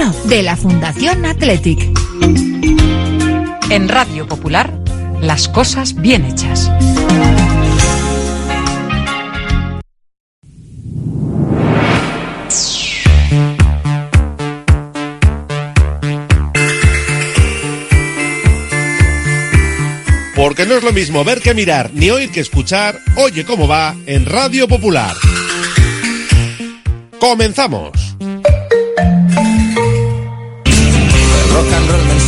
miembro de la Fundación Athletic. En Radio Popular, las cosas bien hechas. Porque no es lo mismo ver que mirar, ni oír que escuchar. Oye cómo va en Radio Popular. Comenzamos.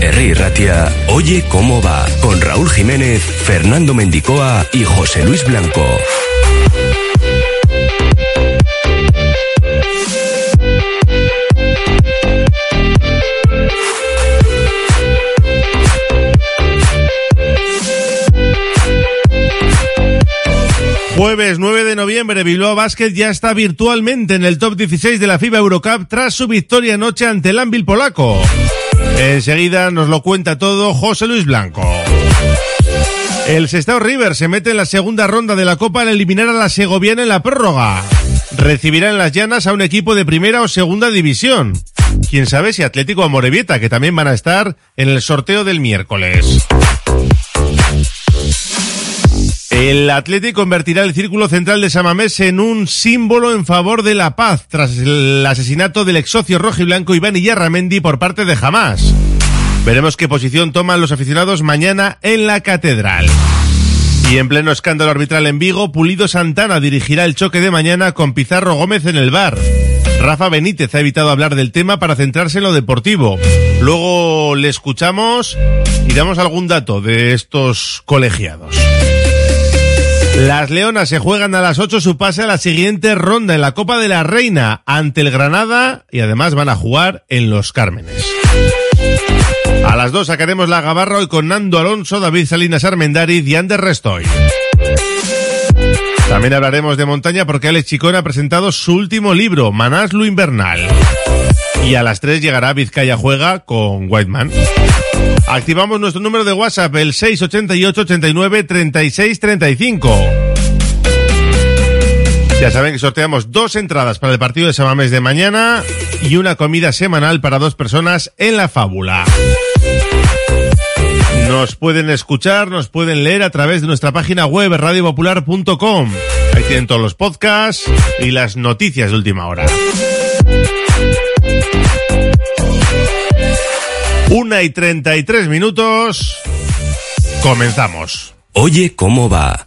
Herri Ratia, Oye cómo va, con Raúl Jiménez, Fernando Mendicoa y José Luis Blanco. Jueves 9 de noviembre, Bilbao Basket ya está virtualmente en el top 16 de la FIBA Eurocup tras su victoria anoche ante el Anvil polaco. Enseguida nos lo cuenta todo José Luis Blanco. El Sestao River se mete en la segunda ronda de la Copa al eliminar a la Segoviana en la prórroga. Recibirá en las llanas a un equipo de primera o segunda división. Quién sabe si Atlético o Morevieta, que también van a estar en el sorteo del miércoles. El Atlético convertirá el círculo central de Samamés en un símbolo en favor de la paz tras el asesinato del ex socio rojo y blanco Iván Iyarramendi por parte de Hamas. Veremos qué posición toman los aficionados mañana en la catedral. Y en pleno escándalo arbitral en Vigo, Pulido Santana dirigirá el choque de mañana con Pizarro Gómez en el bar. Rafa Benítez ha evitado hablar del tema para centrarse en lo deportivo. Luego le escuchamos y damos algún dato de estos colegiados. Las Leonas se juegan a las 8 su pase a la siguiente ronda en la Copa de la Reina ante el Granada y además van a jugar en Los Cármenes. A las 2 sacaremos la gabarra hoy con Nando Alonso, David Salinas Armendariz y Ander Restoy. También hablaremos de montaña porque Alex Chicón ha presentado su último libro, Manaslu Invernal. Y a las 3 llegará Vizcaya Juega con Whiteman. Activamos nuestro número de WhatsApp, el 688 89 36 35. Ya saben que sorteamos dos entradas para el partido de Samamés de mañana y una comida semanal para dos personas en la fábula. Nos pueden escuchar, nos pueden leer a través de nuestra página web radiopopular.com. Ahí tienen todos los podcasts y las noticias de última hora. Una y treinta y tres minutos. Comenzamos. Oye cómo va.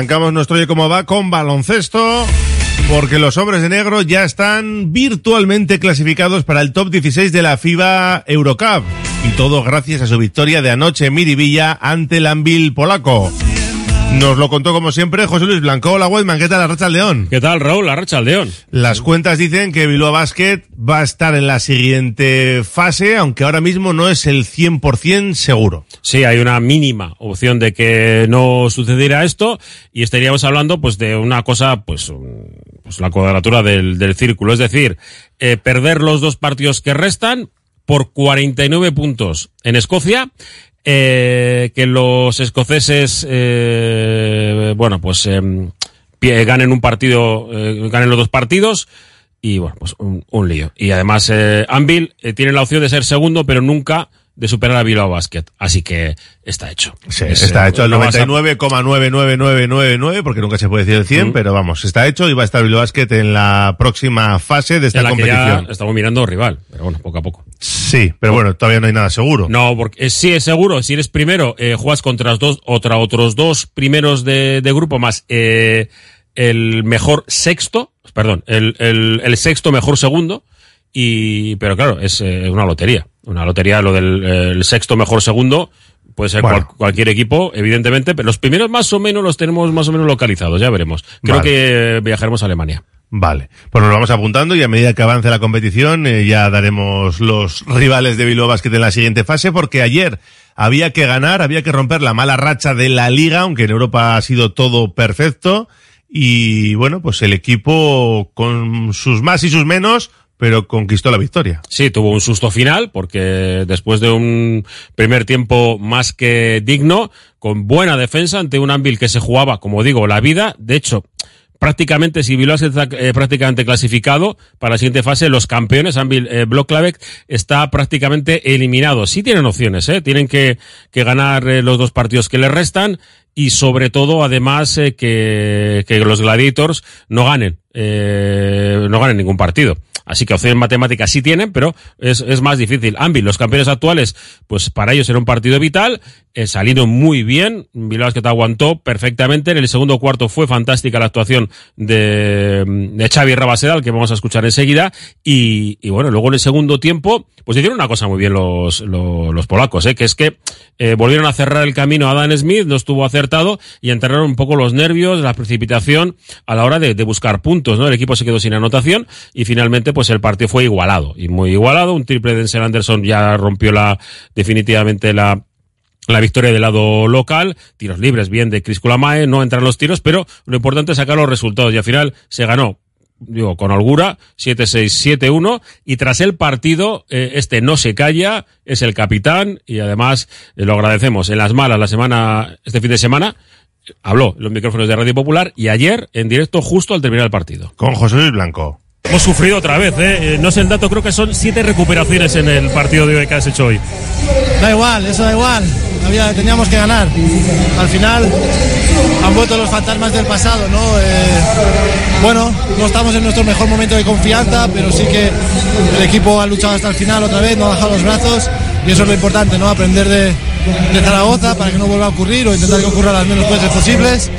Arrancamos nuestro Oye Cómo Va con baloncesto, porque los hombres de negro ya están virtualmente clasificados para el top 16 de la FIBA Eurocup. Y todo gracias a su victoria de anoche en Miribilla ante el Anvil polaco. Nos lo contó como siempre José Luis Blanco. Hola, Weidman, ¿qué tal la racha al León? ¿Qué tal, Raúl? La racha al León. Las cuentas dicen que Bilbao Basket va a estar en la siguiente fase, aunque ahora mismo no es el 100% seguro. Sí, hay una mínima opción de que no sucediera esto y estaríamos hablando pues de una cosa, pues, pues la cuadratura del, del círculo. Es decir, eh, perder los dos partidos que restan por 49 puntos en Escocia. Eh, que los escoceses, eh, bueno, pues em, ganen un partido, eh, ganen los dos partidos y bueno, pues un, un lío. Y además, eh, Anvil eh, tiene la opción de ser segundo, pero nunca de superar a Bilbao Basket. Así que está hecho. Sí, Es, está eh, hecho al no vas a- 99,99999, porque nunca se puede decir el 100, Mm. pero vamos, está hecho y va a estar Bilbao Basket en la próxima fase de esta la ya competición. estamos mirando rival, pero bueno, poco a poco. Sí, pero bueno, todavía no hay nada seguro. No, porque eh, sí es seguro, si eres primero, eh, juegas contra los dos, otra, otros dos primeros de, de grupo más eh, el mejor sexto, perdón, el, el, el sexto mejor segundo, y pero claro, es una lotería. Una lotería, lo del eh, el sexto mejor segundo, puede ser Bueno. cual- cualquier equipo, evidentemente, pero los primeros más o menos los tenemos más o menos localizados, ya veremos. Creo Vale. que viajaremos a Alemania. Vale, pues nos vamos apuntando y a medida que avance la competición eh, ya daremos los rivales de Bilbao Basket en la siguiente fase porque ayer había que ganar, había que romper la mala racha de la liga, aunque en Europa ha sido todo perfecto y bueno, pues el equipo con sus más y sus menos, pero conquistó la victoria. Sí, tuvo un susto final porque después de un primer tiempo más que digno, con buena defensa ante un Anvil que se jugaba, como digo, la vida. De hecho, prácticamente si Bilbao está eh, prácticamente clasificado para la siguiente fase, los campeones Anvil eh, está prácticamente eliminado. Sí tienen opciones, ¿eh? tienen que, que ganar eh, los dos partidos que les restan y sobre todo además eh, que, que los Gladiators no ganen, eh, no ganen ningún partido. Así que opciones matemáticas sí tienen, pero es, es más difícil. Anvil, los campeones actuales, pues para ellos era un partido vital, eh, salieron muy bien, Bilbao Basket aguantó perfectamente, en el segundo cuarto fue fantástica la actuación de, de Xavi Rabasedal, que vamos a escuchar enseguida, y, y bueno, luego en el segundo tiempo, pues hicieron una cosa muy bien los, los, los polacos, eh, que es que eh, volvieron a cerrar el camino a Dan Smith, no estuvo acertado, y enterraron un poco los nervios, la precipitación a la hora de, de buscar puntos, ¿no? El equipo se quedó sin anotación, y finalmente, pues el partido fue igualado, y muy igualado, un triple de Denzel Anderson ya rompió la, definitivamente la, la victoria del lado local, tiros libres bien de Chris Kulamae, no entran los tiros, pero lo importante es sacar los resultados y al final se ganó digo, con holgura, 7-6, 7-1, y tras el partido, eh, este no se calla, es el capitán, y además eh, lo agradecemos. En las malas, la semana, este fin de semana, habló en los micrófonos de Radio Popular, y ayer, en directo, justo al terminar el partido. Con José Luis Blanco. Hemos sufrido otra vez, ¿eh? No sé el dato, creo que son siete recuperaciones en el partido de hoy que has hecho hoy. Da igual, eso da igual. Teníamos que ganar. Al final han vuelto los fantasmas del pasado, ¿no? Eh, bueno, no estamos en nuestro mejor momento de confianza, pero sí que el equipo ha luchado hasta el final otra vez, no ha bajado los brazos y eso es lo importante, ¿no? Aprender de, de Zaragoza para que no vuelva a ocurrir o intentar que ocurra las menos veces posibles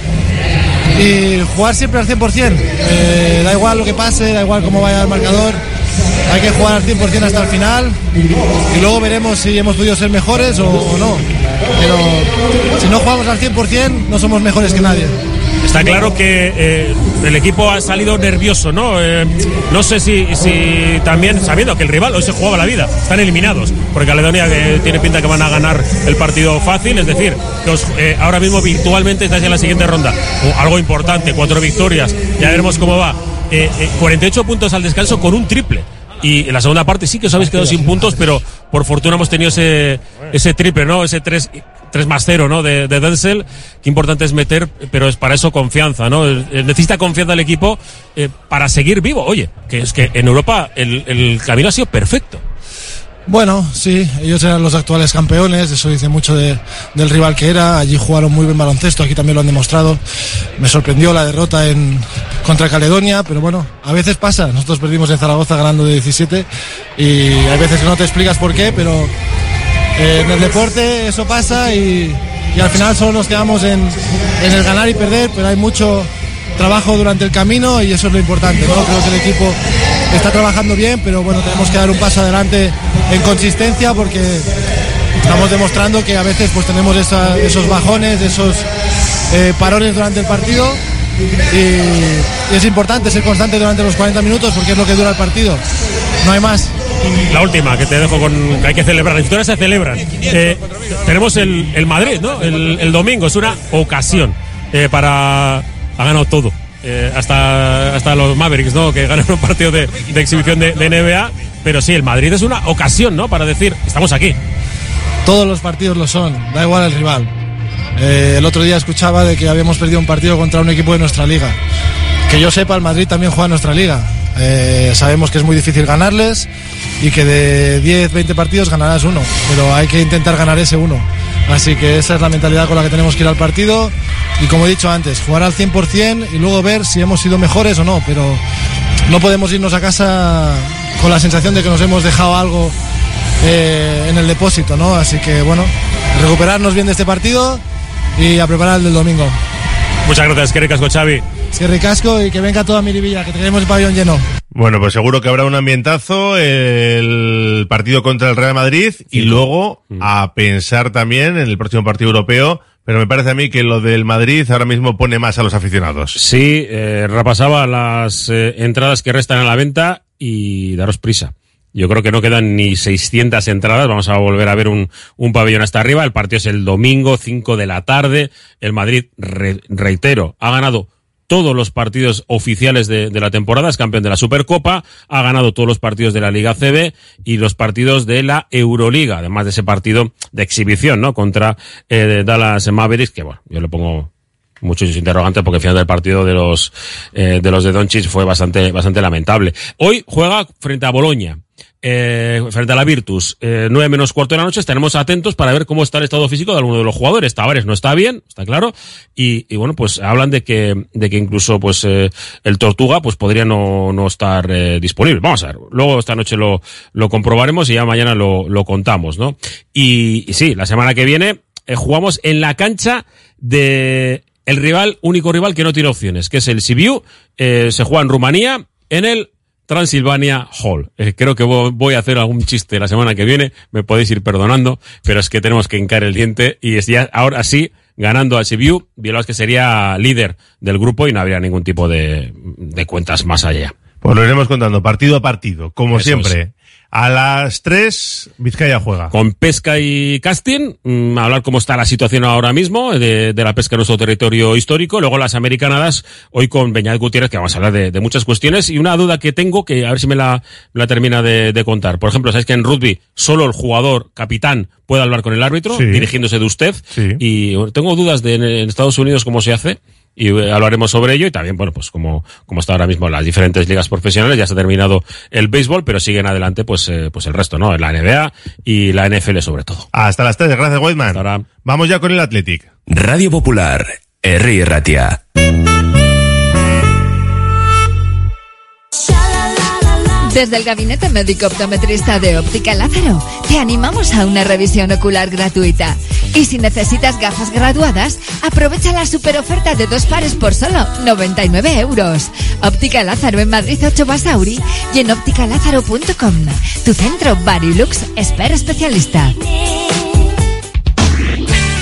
y jugar siempre al 100%. Eh, da igual lo que pase, da igual cómo vaya el marcador. Hay que jugar al 100% hasta el final y luego veremos si hemos podido ser mejores o, o no. Pero si no jugamos al 100% no somos mejores que nadie. Está claro que eh, el equipo ha salido nervioso, ¿no? Eh, no sé si, si también, sabiendo que el rival hoy se jugaba la vida, están eliminados, porque Caledonia eh, tiene pinta que van a ganar el partido fácil, es decir, que os, eh, ahora mismo virtualmente estáis en la siguiente ronda. Algo importante, cuatro victorias, ya veremos cómo va. Eh, eh, 48 puntos al descanso con un triple. Y en la segunda parte sí que os habéis quedado sin puntos, pero por fortuna hemos tenido ese, ese triple, ¿no? Ese tres 3 más 0, ¿no? De, de Denzel, qué importante es meter, pero es para eso confianza, ¿no? Eh, Necesita confianza el equipo eh, para seguir vivo. Oye, que es que en Europa el, camino ha sido perfecto. Bueno, sí, ellos eran los actuales campeones, eso dice mucho de- del rival que era. Allí jugaron muy buen baloncesto, aquí también lo han demostrado. Me sorprendió la derrota en contra Caledonia, pero bueno, a veces pasa. Nosotros perdimos en Zaragoza ganando de 17 y hay veces que no te explicas por qué, pero eh, en el deporte eso pasa y, al final solo nos quedamos en, en el ganar y perder, pero hay mucho trabajo durante el camino y eso es lo importante. ¿no? Creo que el equipo está trabajando bien, pero bueno, tenemos que dar un paso adelante en consistencia porque estamos demostrando que a veces pues tenemos esos bajones, esos eh, parones durante el partido y, y es importante ser constante durante los 40 minutos porque es lo que dura el partido. No hay más. La última, que te dejo con que hay que celebrar. Las victorias se celebran. Eh, tenemos el, el Madrid, ¿no? El, el domingo. Es una ocasión eh, para. Ha ganado todo. Eh, hasta, hasta los Mavericks, ¿no? Que ganaron un partido de, de exhibición de, de NBA. Pero sí, el Madrid es una ocasión, ¿no? Para decir, estamos aquí. Todos los partidos lo son, da igual el rival. Eh, el otro día escuchaba de que habíamos perdido un partido contra un equipo de nuestra liga. Que yo sepa, el Madrid también juega en nuestra liga. Eh, sabemos que es muy difícil ganarles y que de 10, 20 partidos ganarás uno, pero hay que intentar ganar ese uno. Así que esa es la mentalidad con la que tenemos que ir al partido y como he dicho antes, jugar al 100% y luego ver si hemos sido mejores o no, pero no podemos irnos a casa con la sensación de que nos hemos dejado algo eh, en el depósito, ¿no? Así que bueno, recuperarnos bien de este partido y a preparar el del domingo. Muchas gracias, Kerry Casco Xavi. Que ricasco y que venga toda Miribilla, que tenemos el pabellón lleno. Bueno, pues seguro que habrá un ambientazo el partido contra el Real Madrid y luego a pensar también en el próximo partido europeo. Pero me parece a mí que lo del Madrid ahora mismo pone más a los aficionados. Sí, eh, repasaba las eh, entradas que restan a la venta y daros prisa. Yo creo que no quedan ni 600 entradas. Vamos a volver a ver un, un pabellón hasta arriba. El partido es el domingo, 5 de la tarde. El Madrid, re- reitero, ha ganado todos los partidos oficiales de, de la temporada, es campeón de la Supercopa, ha ganado todos los partidos de la Liga CB y los partidos de la Euroliga, además de ese partido de exhibición, ¿no? Contra eh, Dallas Mavericks, que bueno, yo le pongo muchos interrogantes porque el final del partido de los eh, de los de Doncic fue bastante bastante lamentable. Hoy juega frente a Boloña. Eh, frente a la Virtus, eh, 9 menos cuarto de la noche, estaremos atentos para ver cómo está el estado físico de alguno de los jugadores. Tavares no está bien, está claro, y, y bueno, pues hablan de que, de que incluso pues eh, el Tortuga pues podría no, no estar eh, disponible. Vamos a ver, luego esta noche lo, lo comprobaremos y ya mañana lo, lo contamos, ¿no? Y, sí, la semana que viene eh, jugamos en la cancha de el rival, único rival que no tiene opciones, que es el Sibiu, eh, se juega en Rumanía, en el Transilvania Hall. Eh, creo que vo- voy a hacer algún chiste la semana que viene, me podéis ir perdonando, pero es que tenemos que hincar el diente y es ya, ahora sí, ganando al Sibiu, que sería líder del grupo y no habría ningún tipo de, de cuentas más allá. Pues lo iremos contando partido a partido, como Eso siempre. A las 3, Vizcaya juega. Con pesca y casting, mm, hablar cómo está la situación ahora mismo de, de la pesca en nuestro territorio histórico. Luego las americanadas, hoy con Beñat Gutiérrez, que vamos a hablar de, de muchas cuestiones. Y una duda que tengo, que a ver si me la, me la termina de, de contar. Por ejemplo, sabéis que en rugby solo el jugador capitán puede hablar con el árbitro, Sí. dirigiéndose de usted. Sí. Y tengo dudas de en, en Estados Unidos cómo se hace. Y eh, hablaremos sobre ello y también, bueno, pues como, como está ahora mismo las diferentes ligas profesionales, ya se ha terminado el béisbol, pero siguen adelante pues, eh, pues el resto, ¿no? La NBA y la NFL sobre todo. Hasta las 3, gracias Whiteman. Vamos ya con el Athletic. Radio Popular, Herri Ratia. Desde el Gabinete Médico Optometrista de Óptica Lázaro, te animamos a una revisión ocular gratuita. Y si necesitas gafas graduadas, aprovecha la super oferta de dos pares por solo 99 euros. Óptica Lázaro en Madrid 8 Basauri y en ópticalázaro.com. Tu centro Barilux Esper Especialista.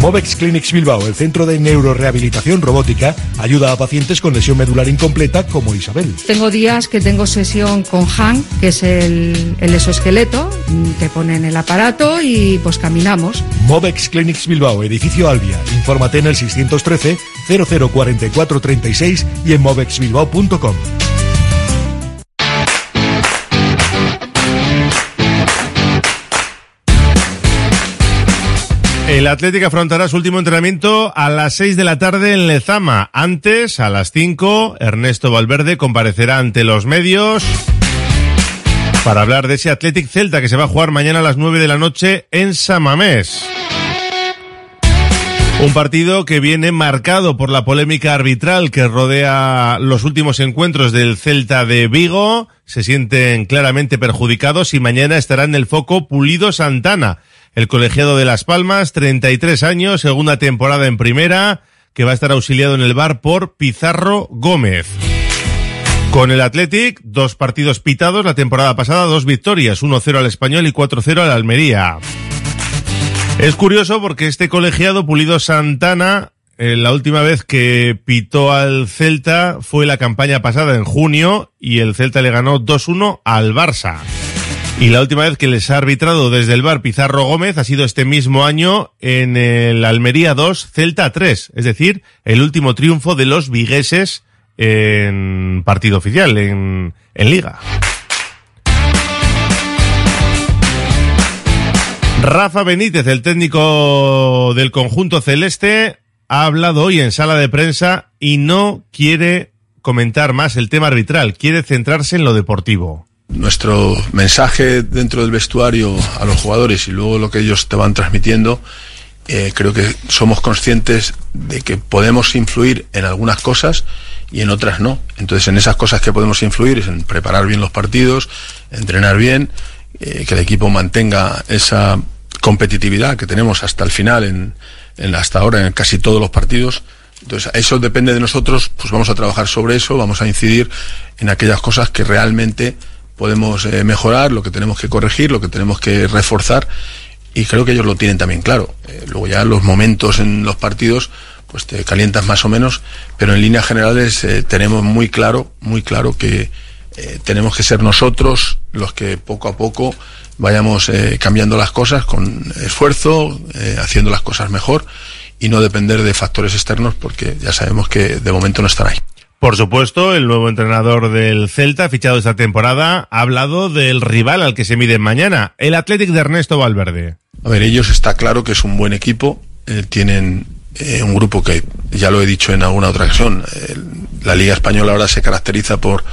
Movex Clinics Bilbao, el centro de neurorehabilitación robótica, ayuda a pacientes con lesión medular incompleta como Isabel. Tengo días que tengo sesión con Han, que es el, el exoesqueleto, te ponen el aparato y pues caminamos. Movex Clinics Bilbao, edificio Albia. Infórmate en el 613 004436 y en movexbilbao.com. El Atlético afrontará su último entrenamiento a las 6 de la tarde en Lezama. Antes, a las 5, Ernesto Valverde comparecerá ante los medios para hablar de ese Athletic Celta que se va a jugar mañana a las 9 de la noche en Samamés. Un partido que viene marcado por la polémica arbitral que rodea los últimos encuentros del Celta de Vigo. Se sienten claramente perjudicados y mañana estará en el foco Pulido Santana el colegiado de Las Palmas, 33 años, segunda temporada en primera, que va a estar auxiliado en el bar por Pizarro Gómez. Con el Athletic, dos partidos pitados la temporada pasada, dos victorias, 1-0 al Español y 4-0 al Almería. Es curioso porque este colegiado, Pulido Santana, eh, la última vez que pitó al Celta fue la campaña pasada en junio y el Celta le ganó 2-1 al Barça. Y la última vez que les ha arbitrado desde el bar Pizarro Gómez ha sido este mismo año en el Almería 2, Celta 3, es decir, el último triunfo de los vigueses en partido oficial, en, en liga. Rafa Benítez, el técnico del conjunto celeste, ha hablado hoy en sala de prensa y no quiere comentar más el tema arbitral, quiere centrarse en lo deportivo nuestro mensaje dentro del vestuario a los jugadores y luego lo que ellos te van transmitiendo, eh, creo que somos conscientes de que podemos influir en algunas cosas y en otras no. Entonces en esas cosas que podemos influir es en preparar bien los partidos, entrenar bien, eh, que el equipo mantenga esa competitividad que tenemos hasta el final, en, en hasta ahora en casi todos los partidos. Entonces, eso depende de nosotros, pues vamos a trabajar sobre eso, vamos a incidir en aquellas cosas que realmente podemos eh, mejorar, lo que tenemos que corregir, lo que tenemos que reforzar y creo que ellos lo tienen también claro. Eh, luego ya los momentos en los partidos pues te calientas más o menos, pero en líneas generales eh, tenemos muy claro, muy claro que tenemos que ser nosotros los que poco a poco vayamos cambiando las cosas con esfuerzo, haciendo las cosas mejor y no depender de factores externos porque ya sabemos que de momento no están ahí. Por supuesto, el nuevo entrenador del Celta, fichado esta temporada, ha hablado del rival al que se miden mañana, el Athletic de Ernesto Valverde. A ver, ellos está claro que es un buen equipo, eh, tienen eh, un grupo que, ya lo he dicho en alguna otra ocasión, eh, la Liga Española ahora se caracteriza por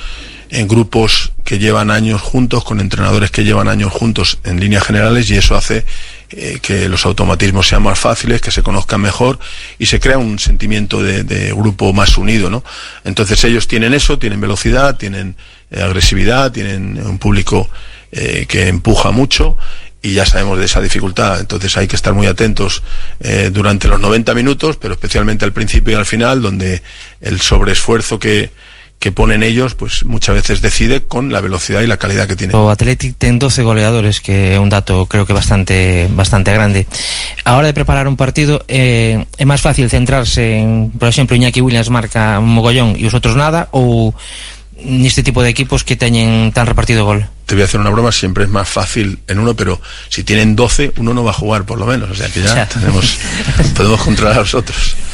en grupos que llevan años juntos, con entrenadores que llevan años juntos en líneas generales y eso hace eh, que los automatismos sean más fáciles, que se conozcan mejor y se crea un sentimiento de, de grupo más unido, ¿no? Entonces ellos tienen eso, tienen velocidad, tienen eh, agresividad, tienen un público eh, que empuja mucho y ya sabemos de esa dificultad. Entonces hay que estar muy atentos eh, durante los 90 minutos, pero especialmente al principio y al final, donde el sobreesfuerzo que, que ponen ellos, pues muchas veces decide con la velocidad y la calidad que tiene. O Athletic ten 12 goleadores, que é un dato creo que bastante bastante grande. A hora de preparar un partido eh, é máis fácil centrarse en, por exemplo, Iñaki Williams marca un mogollón e os outros nada ou neste tipo de equipos que teñen tan repartido gol. Te voy a hacer una broma, siempre es más fácil en uno, pero si tienen 12, uno no va a jugar por lo menos, o sea que ya Ya. tenemos, podemos controlar a los otros.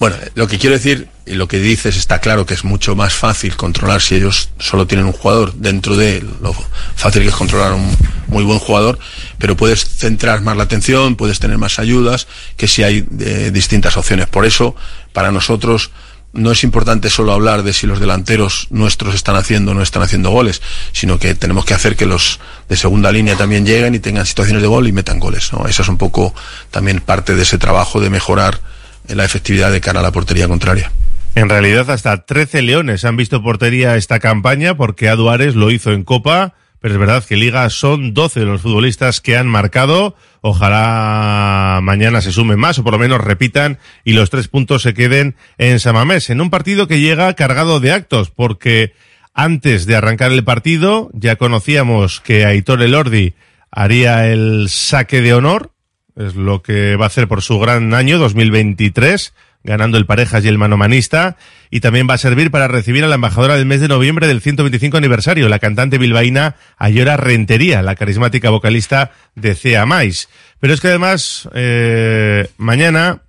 Bueno, lo que quiero decir y lo que dices está claro que es mucho más fácil controlar si ellos solo tienen un jugador dentro de lo fácil que es controlar un muy buen jugador, pero puedes centrar más la atención, puedes tener más ayudas que si hay eh, distintas opciones. Por eso, para nosotros no es importante solo hablar de si los delanteros nuestros están haciendo o no están haciendo goles, sino que tenemos que hacer que los de segunda línea también lleguen y tengan situaciones de gol y metan goles. ¿no? Esa es un poco también parte de ese trabajo de mejorar eh, la efectividad de cara a la portería contraria. En realidad, hasta 13 leones han visto portería esta campaña porque Aduares lo hizo en Copa, pero es verdad que Liga son 12 los futbolistas que han marcado. Ojalá mañana se sumen más o por lo menos repitan y los tres puntos se queden en Samamés, en un partido que llega cargado de actos porque antes de arrancar el partido ya conocíamos que Aitor Elordi haría el saque de honor, es lo que va a hacer por su gran año 2023 ganando el parejas y el manomanista, y también va a servir para recibir a la embajadora del mes de noviembre del 125 aniversario, la cantante bilbaína Ayora Rentería, la carismática vocalista de Cea Mais. Pero es que además, eh, mañana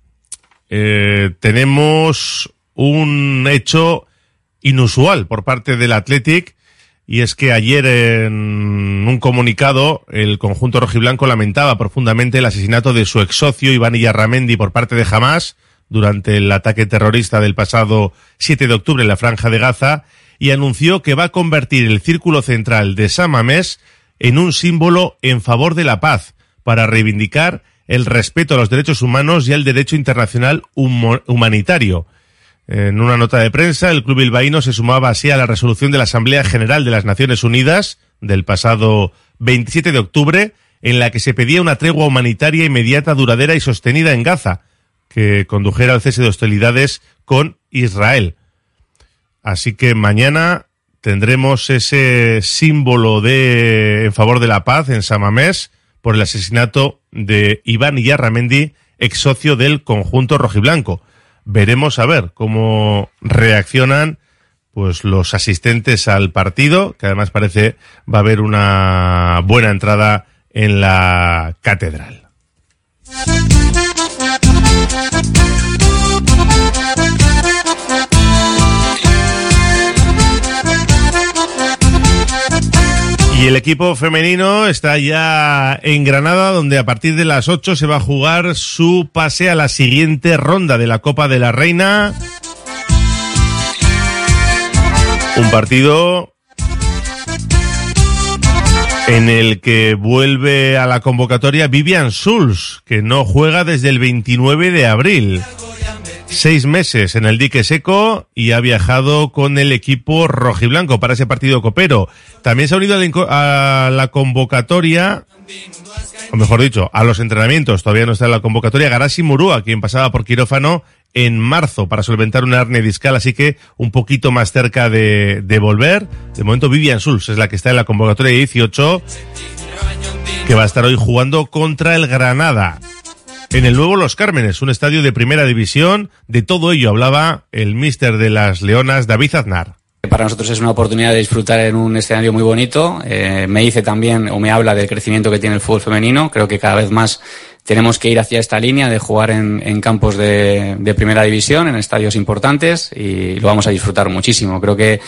eh, tenemos un hecho inusual por parte del Athletic, y es que ayer en un comunicado el conjunto rojiblanco lamentaba profundamente el asesinato de su ex socio Iván Illarramendi por parte de Hamas durante el ataque terrorista del pasado 7 de octubre en la Franja de Gaza y anunció que va a convertir el círculo central de Samamés en un símbolo en favor de la paz para reivindicar el respeto a los derechos humanos y al derecho internacional humanitario. En una nota de prensa, el club bilbaíno se sumaba así a la resolución de la Asamblea General de las Naciones Unidas del pasado 27 de octubre, en la que se pedía una tregua humanitaria inmediata, duradera y sostenida en Gaza, que condujera al cese de hostilidades con Israel. Así que mañana tendremos ese símbolo de en favor de la paz en Samamés por el asesinato de Iván Iyarramendi, ex socio del conjunto rojiblanco. Veremos a ver cómo reaccionan pues los asistentes al partido, que además parece va a haber una buena entrada en la catedral. Y el equipo femenino está ya en Granada, donde a partir de las 8 se va a jugar su pase a la siguiente ronda de la Copa de la Reina. Un partido en el que vuelve a la convocatoria Vivian Suls, que no juega desde el 29 de abril. Seis meses en el dique seco y ha viajado con el equipo rojiblanco para ese partido copero. También se ha unido a la convocatoria, o mejor dicho, a los entrenamientos. Todavía no está en la convocatoria Garasi Murúa, quien pasaba por quirófano en marzo para solventar una hernia discal, así que un poquito más cerca de, de volver. De momento Vivian Suls es la que está en la convocatoria 18, que va a estar hoy jugando contra el Granada. En el nuevo Los Cármenes, un estadio de primera división, de todo ello hablaba el míster de las Leonas, David Aznar. Para nosotros es una oportunidad de disfrutar en un escenario muy bonito. Eh, me dice también o me habla del crecimiento que tiene el fútbol femenino. Creo que cada vez más tenemos que ir hacia esta línea de jugar en, campos de primera división, en estadios importantes y lo vamos a disfrutar muchísimo. Creo que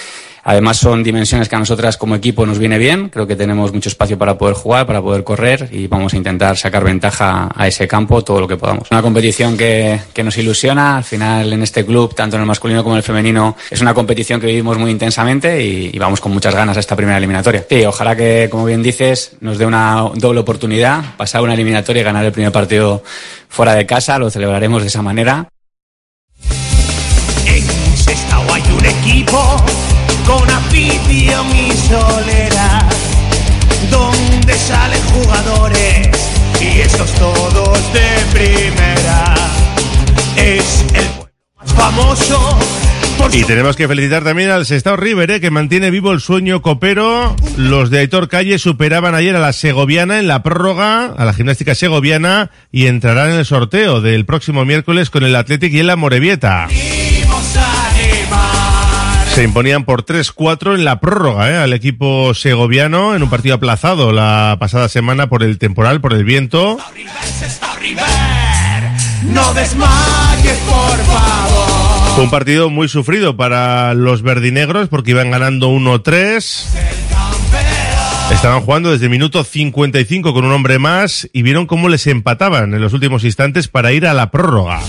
además son dimensiones que a nosotras como equipo nos viene bien. Creo que tenemos mucho espacio para poder jugar, para poder correr y vamos a intentar sacar ventaja a ese campo todo lo que podamos. Una competición que, que nos ilusiona. Al final en este club, tanto en el masculino como en el femenino, es una competición que vivimos muy intensamente y, vamos con muchas ganas a esta primera eliminatoria. Sí, ojalá que, como bien dices, nos dé una doble oportunidad, pasar una eliminatoria y ganar el primer partido fuera de casa. Lo celebraremos de esa manera. En hay un equipo con afición y solera, donde salen jugadores y estos todos de primera. Es el pueblo más famoso por Y tenemos que felicitar también al Sestao River, eh, que mantiene vivo el sueño copero. Los de Aitor Calle superaban ayer a la segoviana en la prórroga, a la gimnástica segoviana, y entrarán en el sorteo del próximo miércoles con el Athletic y el la Morevieta. Animar Se imponían por 3-4 en la prórroga ¿eh? al equipo segoviano en un partido aplazado la pasada semana por el temporal, por el viento. Fue un partido muy sufrido para los verdinegros porque iban ganando 1-3. Estaban jugando desde el minuto 55 con un hombre más y vieron cómo les empataban en los últimos instantes para ir a la prórroga.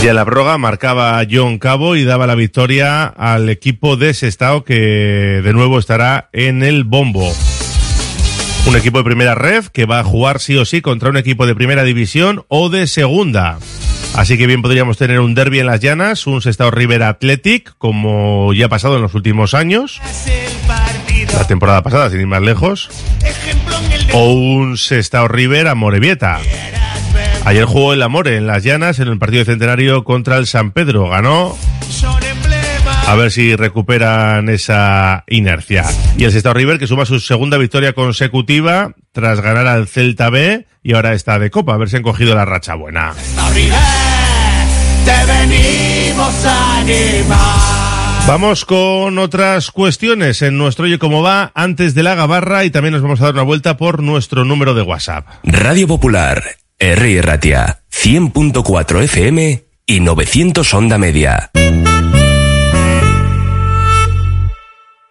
Y a la prórroga marcaba John Cabo y daba la victoria al equipo de Sestao que de nuevo estará en el bombo. Un equipo de primera ref que va a jugar sí o sí contra un equipo de primera división o de segunda. Así que bien podríamos tener un derby en las llanas, un Sestao River Athletic, como ya ha pasado en los últimos años. La temporada pasada, sin ir más lejos. O un Sestao River a Morevieta. Ayer jugó el Amore en las llanas en el partido de centenario contra el San Pedro. Ganó. A ver si recuperan esa inercia. Y el Sestao River que suma su segunda victoria consecutiva tras ganar al Celta B y ahora está de copa. A ver si han cogido la racha buena. Vamos con otras cuestiones en nuestro Oye Cómo Va antes de la gabarra y también nos vamos a dar una vuelta por nuestro número de WhatsApp. Radio Popular, R. Ratia, 100.4 FM y 900 Onda Media.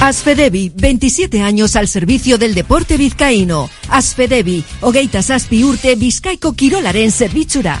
Asfedevi, 27 años al servicio del deporte vizcaíno. Asfedevi, Ogeitas Aspi Urte, Vizcaico Kirolaren Servichura.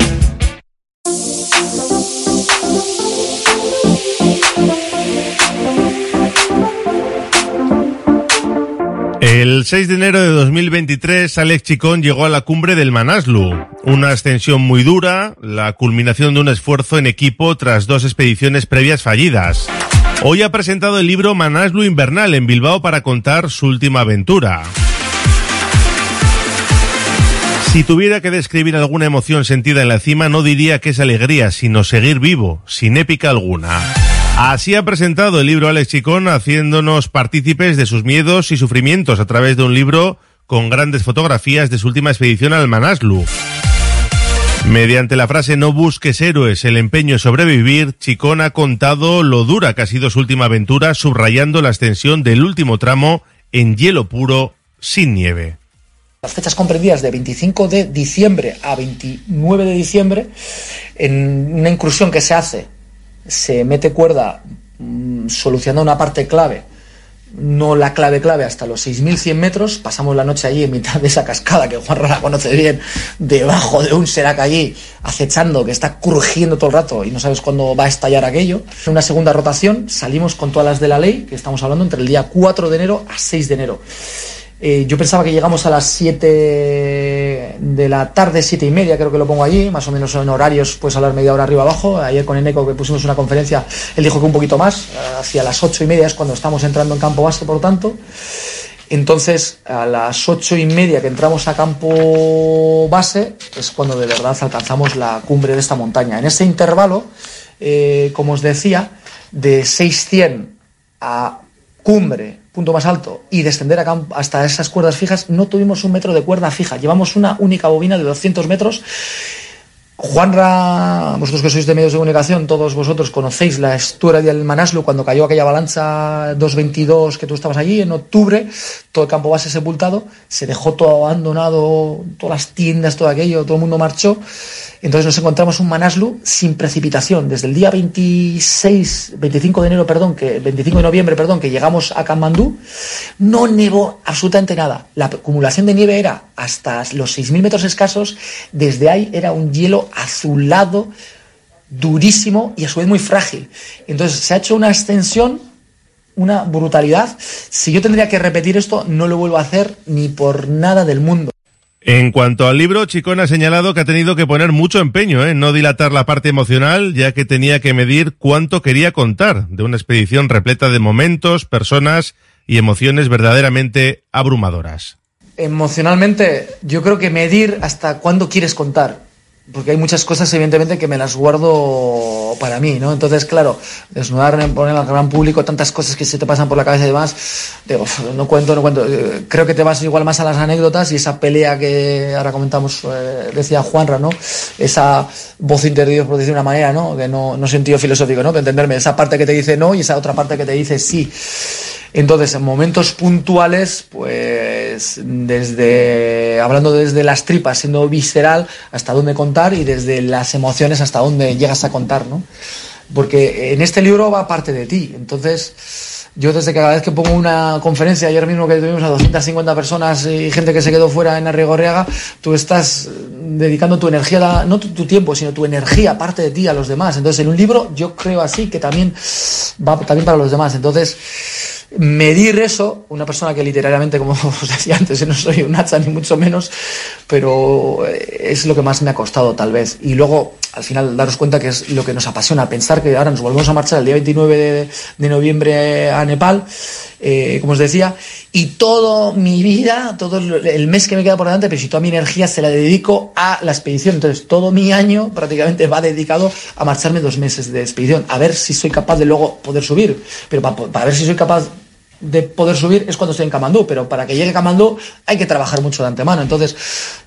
El 6 de enero de 2023, Alex Chicón llegó a la cumbre del Manaslu, una ascensión muy dura, la culminación de un esfuerzo en equipo tras dos expediciones previas fallidas. Hoy ha presentado el libro Manaslu Invernal en Bilbao para contar su última aventura. Si tuviera que describir alguna emoción sentida en la cima, no diría que es alegría, sino seguir vivo, sin épica alguna. Así ha presentado el libro Alex Chicón, haciéndonos partícipes de sus miedos y sufrimientos a través de un libro con grandes fotografías de su última expedición al Manaslu. Mediante la frase no busques héroes, el empeño es sobrevivir, Chicón ha contado lo dura que ha sido su última aventura, subrayando la extensión del último tramo en hielo puro, sin nieve. Las fechas comprendidas de 25 de diciembre a 29 de diciembre, en una incursión que se hace, se mete cuerda mm, solucionando una parte clave, no la clave clave, hasta los 6.100 metros, pasamos la noche allí en mitad de esa cascada que Juan la conoce bien, debajo de un serac allí, acechando, que está crujiendo todo el rato y no sabes cuándo va a estallar aquello. En una segunda rotación salimos con todas las de la ley, que estamos hablando entre el día 4 de enero a 6 de enero. Eh, yo pensaba que llegamos a las 7 de la tarde, 7 y media, creo que lo pongo allí, más o menos en horarios, puedes hablar media hora arriba abajo. Ayer con Eneco que pusimos una conferencia, él dijo que un poquito más, hacia las 8 y media es cuando estamos entrando en campo base, por tanto. Entonces, a las ocho y media que entramos a campo base, es cuando de verdad alcanzamos la cumbre de esta montaña. En ese intervalo, eh, como os decía, de 600 a cumbre, punto más alto, y descender a campo hasta esas cuerdas fijas, no tuvimos un metro de cuerda fija. Llevamos una única bobina de 200 metros. Juanra, vosotros que sois de medios de comunicación, todos vosotros conocéis la historia del Manaslu cuando cayó aquella avalancha 222 que tú estabas allí en octubre, todo el campo base sepultado, se dejó todo abandonado, todas las tiendas, todo aquello, todo el mundo marchó. Entonces nos encontramos un Manaslu sin precipitación. Desde el día 26, 25 de enero, perdón, que 25 de noviembre, perdón, que llegamos a Kamandú, no nevó absolutamente nada. La acumulación de nieve era hasta los 6.000 metros escasos. Desde ahí era un hielo azulado, durísimo y a su vez muy frágil. Entonces se ha hecho una extensión una brutalidad. Si yo tendría que repetir esto, no lo vuelvo a hacer ni por nada del mundo. En cuanto al libro, Chicón ha señalado que ha tenido que poner mucho empeño en no dilatar la parte emocional, ya que tenía que medir cuánto quería contar de una expedición repleta de momentos, personas y emociones verdaderamente abrumadoras. Emocionalmente, yo creo que medir hasta cuándo quieres contar porque hay muchas cosas evidentemente que me las guardo para mí, ¿no? Entonces, claro, desnudar, poner al gran público tantas cosas que se te pasan por la cabeza y demás, digo, no cuento, no cuento. Eh, creo que te vas igual más a las anécdotas y esa pelea que ahora comentamos, eh, decía Juanra, ¿no? Esa voz interior, por decir una manera, ¿no? Que no, no sentido filosófico, ¿no? Para entenderme, esa parte que te dice no y esa otra parte que te dice sí. Entonces, en momentos puntuales, pues desde, hablando desde las tripas, siendo visceral, hasta dónde contar y desde las emociones hasta dónde llegas a contar, ¿no? Porque en este libro va parte de ti. Entonces, yo desde que cada vez que pongo una conferencia, ayer mismo que tuvimos a 250 personas y gente que se quedó fuera en Arrigorriaga, tú estás dedicando tu energía, no tu, tu, tiempo, sino tu energía, parte de ti, a los demás. Entonces, en un libro yo creo así que también va también para los demás. Entonces, medir eso, una persona que literariamente, como os decía antes, no soy un hacha ni mucho menos, pero es lo que más me ha costado tal vez. Y luego, al final, daros cuenta que es lo que nos apasiona, pensar que ahora nos volvemos a marchar el día 29 de, de noviembre a Nepal, eh, como os decía, y toda mi vida, todo el mes que me queda por delante, pero si toda mi energía se la dedico a la expedición. Entonces, todo mi año prácticamente va dedicado a marcharme dos meses de expedición, a ver si soy capaz de luego poder subir, pero para, para ver si soy capaz de poder subir es cuando estoy en Camandú, pero para que llegue Camandú hay que trabajar mucho de antemano. Entonces,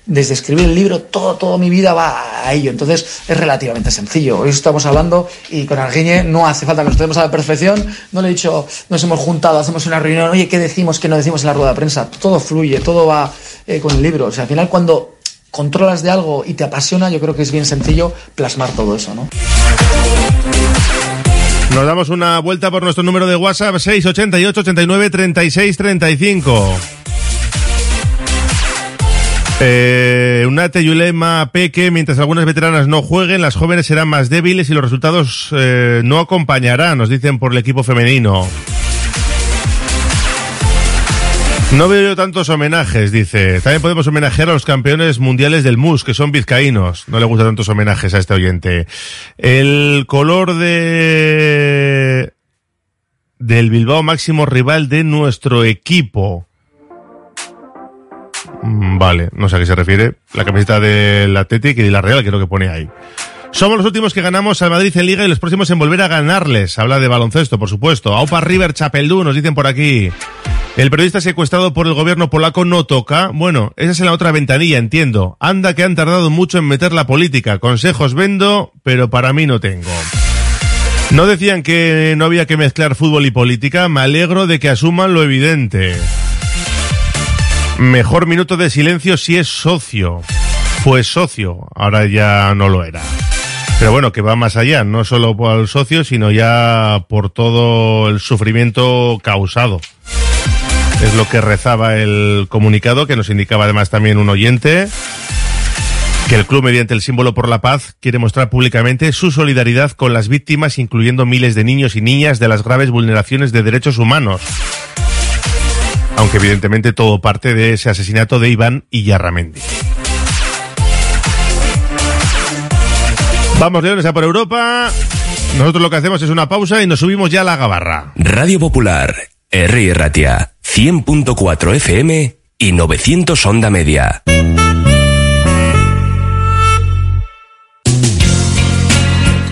desde escribir el libro, todo, toda mi vida va a ello. Entonces, es relativamente sencillo. Hoy estamos hablando y con Arguiñe no hace falta que nos estemos a la perfección. No le he dicho, nos hemos juntado, hacemos una reunión, oye, ¿qué decimos, qué no decimos en la rueda de prensa? Todo fluye, todo va eh, con el libro. O sea, al final cuando controlas de algo y te apasiona, yo creo que es bien sencillo plasmar todo eso, ¿no? Nos damos una vuelta por nuestro número de WhatsApp 688 89 36 35. Eh, Unate Yulema Peque, mientras algunas veteranas no jueguen, las jóvenes serán más débiles y los resultados eh, no acompañarán, nos dicen por el equipo femenino. No veo yo tantos homenajes, dice. También podemos homenajear a los campeones mundiales del MUS, que son vizcaínos. No le gustan tantos homenajes a este oyente. El color de... del Bilbao máximo rival de nuestro equipo. Mm, Vale, no sé a qué se refiere. La camiseta del Athletic y la Real, lo que pone ahí. Somos los últimos que ganamos al Madrid en Liga y los próximos en volver a ganarles. Habla de baloncesto, por supuesto. Aupa River Chapeldú, nos dicen por aquí. El periodista secuestrado por el gobierno polaco no toca. Bueno, esa es la otra ventanilla, entiendo. Anda que han tardado mucho en meter la política. Consejos vendo, pero para mí no tengo. No decían que no había que mezclar fútbol y política. Me alegro de que asuman lo evidente. Mejor minuto de silencio si es socio. Fue socio, ahora ya no lo era. Pero bueno, que va más allá, no solo por el socio, sino ya por todo el sufrimiento causado. Es lo que rezaba el comunicado, que nos indicaba además también un oyente, que el club, mediante el símbolo por la paz, quiere mostrar públicamente su solidaridad con las víctimas, incluyendo miles de niños y niñas de las graves vulneraciones de derechos humanos. Aunque evidentemente todo parte de ese asesinato de Iván Iyarramendi. Vamos, Leones, a por Europa. Nosotros lo que hacemos es una pausa y nos subimos ya a la gabarra. Radio Popular, R. Ratia, 100.4 FM y 900 Onda Media.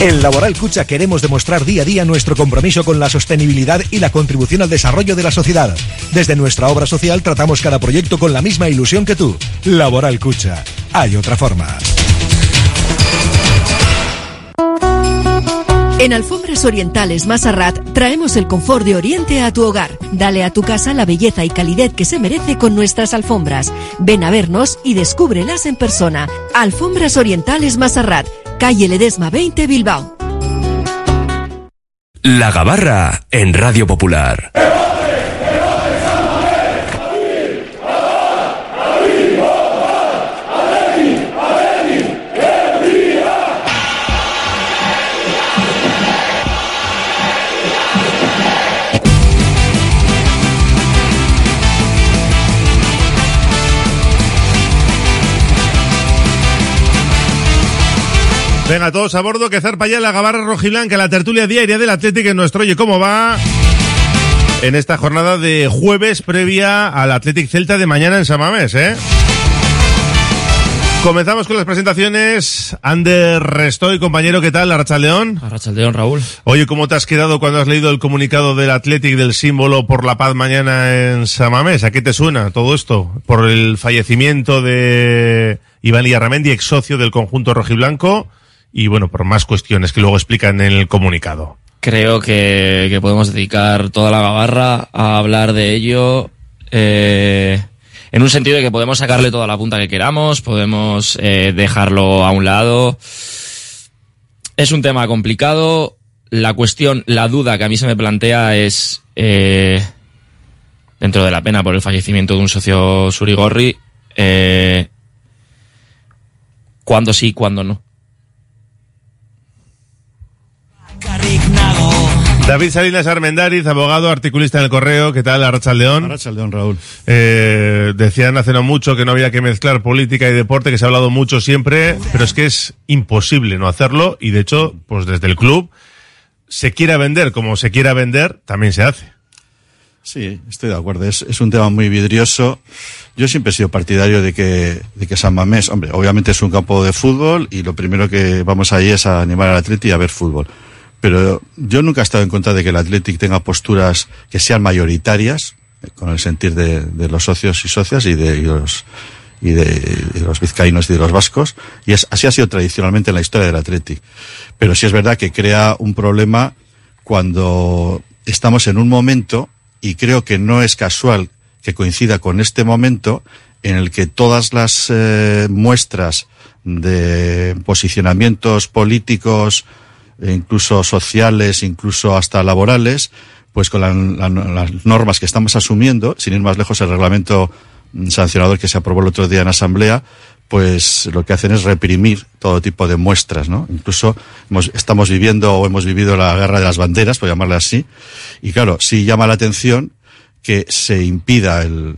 En Laboral Cucha queremos demostrar día a día nuestro compromiso con la sostenibilidad y la contribución al desarrollo de la sociedad. Desde nuestra obra social tratamos cada proyecto con la misma ilusión que tú. Laboral Cucha. Hay otra forma. En Alfombras Orientales Masarrat traemos el confort de Oriente a tu hogar. Dale a tu casa la belleza y calidez que se merece con nuestras alfombras. Ven a vernos y descúbrelas en persona. Alfombras Orientales Masarrat, calle Ledesma 20 Bilbao. La Gabarra en Radio Popular. Venga, todos a bordo, que zarpa ya la gabarra rojiblanca, la tertulia diaria del Atlético en nuestro Oye Cómo Va. En esta jornada de jueves previa al Athletic Celta de mañana en Samamés, ¿eh? Comenzamos con las presentaciones. Ander Restoy, compañero, ¿qué tal? Arrachaldeón. Arrachaldeón, Raúl. Oye, ¿cómo te has quedado cuando has leído el comunicado del Athletic del símbolo por la paz mañana en Samamés? ¿A qué te suena todo esto? Por el fallecimiento de Iván Illarramendi, ex socio del conjunto rojiblanco y bueno, por más cuestiones que luego explican en el comunicado. Creo que, podemos dedicar toda la gabarra a hablar de ello. Eh, en un sentido de que podemos sacarle toda la punta que queramos, podemos eh, dejarlo a un lado. Es un tema complicado. La cuestión, la duda que a mí se me plantea es, eh, dentro de la pena por el fallecimiento de un socio Surigorri, eh, cuándo sí, cuándo no. David Salinas Armendariz, abogado, articulista en el correo. ¿Qué tal, Arrachaldeón? Arrachaldeón, Raúl. Eh, decían hace no mucho que no había que mezclar política y deporte, que se ha hablado mucho siempre, pero es que es imposible no hacerlo y de hecho, pues desde el club, se quiera vender como se quiera vender, también se hace. Sí, estoy de acuerdo. Es, es un tema muy vidrioso. Yo siempre he sido partidario de que, de que San Mamés, hombre, obviamente es un campo de fútbol y lo primero que vamos ahí es a animar al atleti y a ver fútbol. Pero yo nunca he estado en contra de que el Athletic tenga posturas que sean mayoritarias, eh, con el sentir de, los socios y socias y de y los, y de, de los vizcaínos y de los vascos. Y es, así ha sido tradicionalmente en la historia del Athletic. Pero sí es verdad que crea un problema cuando estamos en un momento, y creo que no es casual que coincida con este momento, en el que todas las eh, muestras de posicionamientos políticos, incluso sociales, incluso hasta laborales, pues con la- las normas que estamos asumiendo, sin ir más lejos, el reglamento mm, sancionador que se aprobó el otro día en asamblea, pues lo que hacen es reprimir todo tipo de muestras, ¿no? Incluso hemos- estamos viviendo o hemos vivido la guerra de las banderas, por llamarla así, y claro, sí llama la atención que se impida el,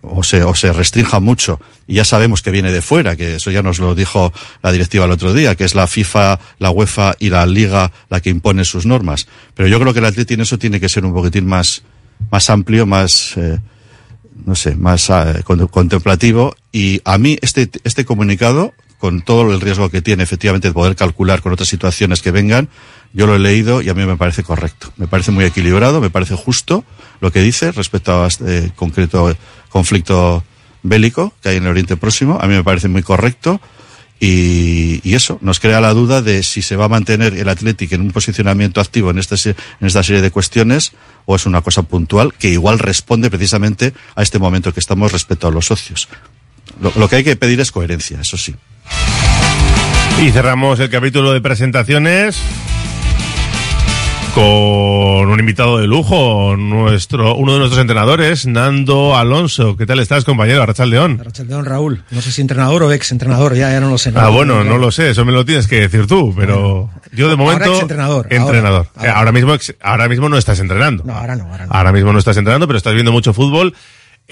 o se, o se restrinja mucho, y ya sabemos que viene de fuera, que eso ya nos lo dijo la directiva el otro día, que es la FIFA, la UEFA y la Liga la que impone sus normas. Pero yo creo que el Atleti en eso tiene que ser un poquitín más, más amplio, más, eh, no sé, más eh, con- contemplativo. Y a mí este, este comunicado, con todo el riesgo que tiene efectivamente de poder calcular con otras situaciones que vengan, yo lo he leído y a mí me parece correcto. Me parece muy equilibrado, me parece justo lo que dice respecto a este concreto conflicto bélico que hay en el Oriente Próximo. A mí me parece muy correcto. Y, eso nos crea la duda de si se va a mantener el Athletic en un posicionamiento activo en, se- en esta serie de cuestiones o es una cosa puntual que igual responde precisamente a este momento que estamos respecto a los socios. Lo que hay que pedir es coherencia, eso sí. Y cerramos el capítulo de presentaciones con un invitado de lujo, nuestro, uno de nuestros entrenadores, Nando Alonso. ¿Qué tal estás, compañero? Arrachal León. León Raúl, no sé si entrenador o ex entrenador, ya, ya no lo sé. Ah, bueno, no lo sé, eso me lo tienes que decir tú, pero yo de momento... ahora, Entrenador. Eh, ahora. Ahora, mismo, ex- ahora mismo no estás entrenando. No, ahora no, ahora no. Ahora mismo no estás entrenando, pero estás viendo mucho fútbol.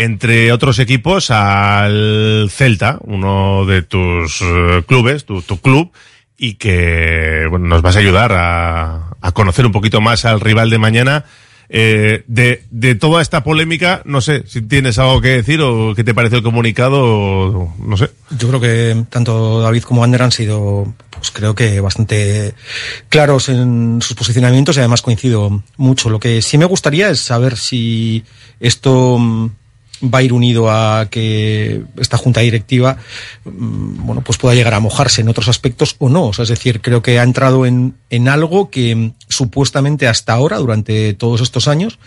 Entre otros equipos, al Celta, uno de tus eh, clubes, tu, club, y que bueno, nos vas a ayudar a, a conocer un poquito más al rival de mañana. Eh, de, de toda esta polémica, no sé si tienes algo que decir o qué te parece el comunicado, o no sé. Yo creo que tanto David como Ander han sido, pues creo que bastante claros en sus posicionamientos y además coincido mucho. Lo que sí me gustaría es saber si esto mm, va a ir unido a que esta junta directiva, mm, bueno, pues pueda llegar a mojarse en otros aspectos o no. O sea, es decir, creo que ha entrado en, en algo que mm, supuestamente hasta ahora, durante todos estos años,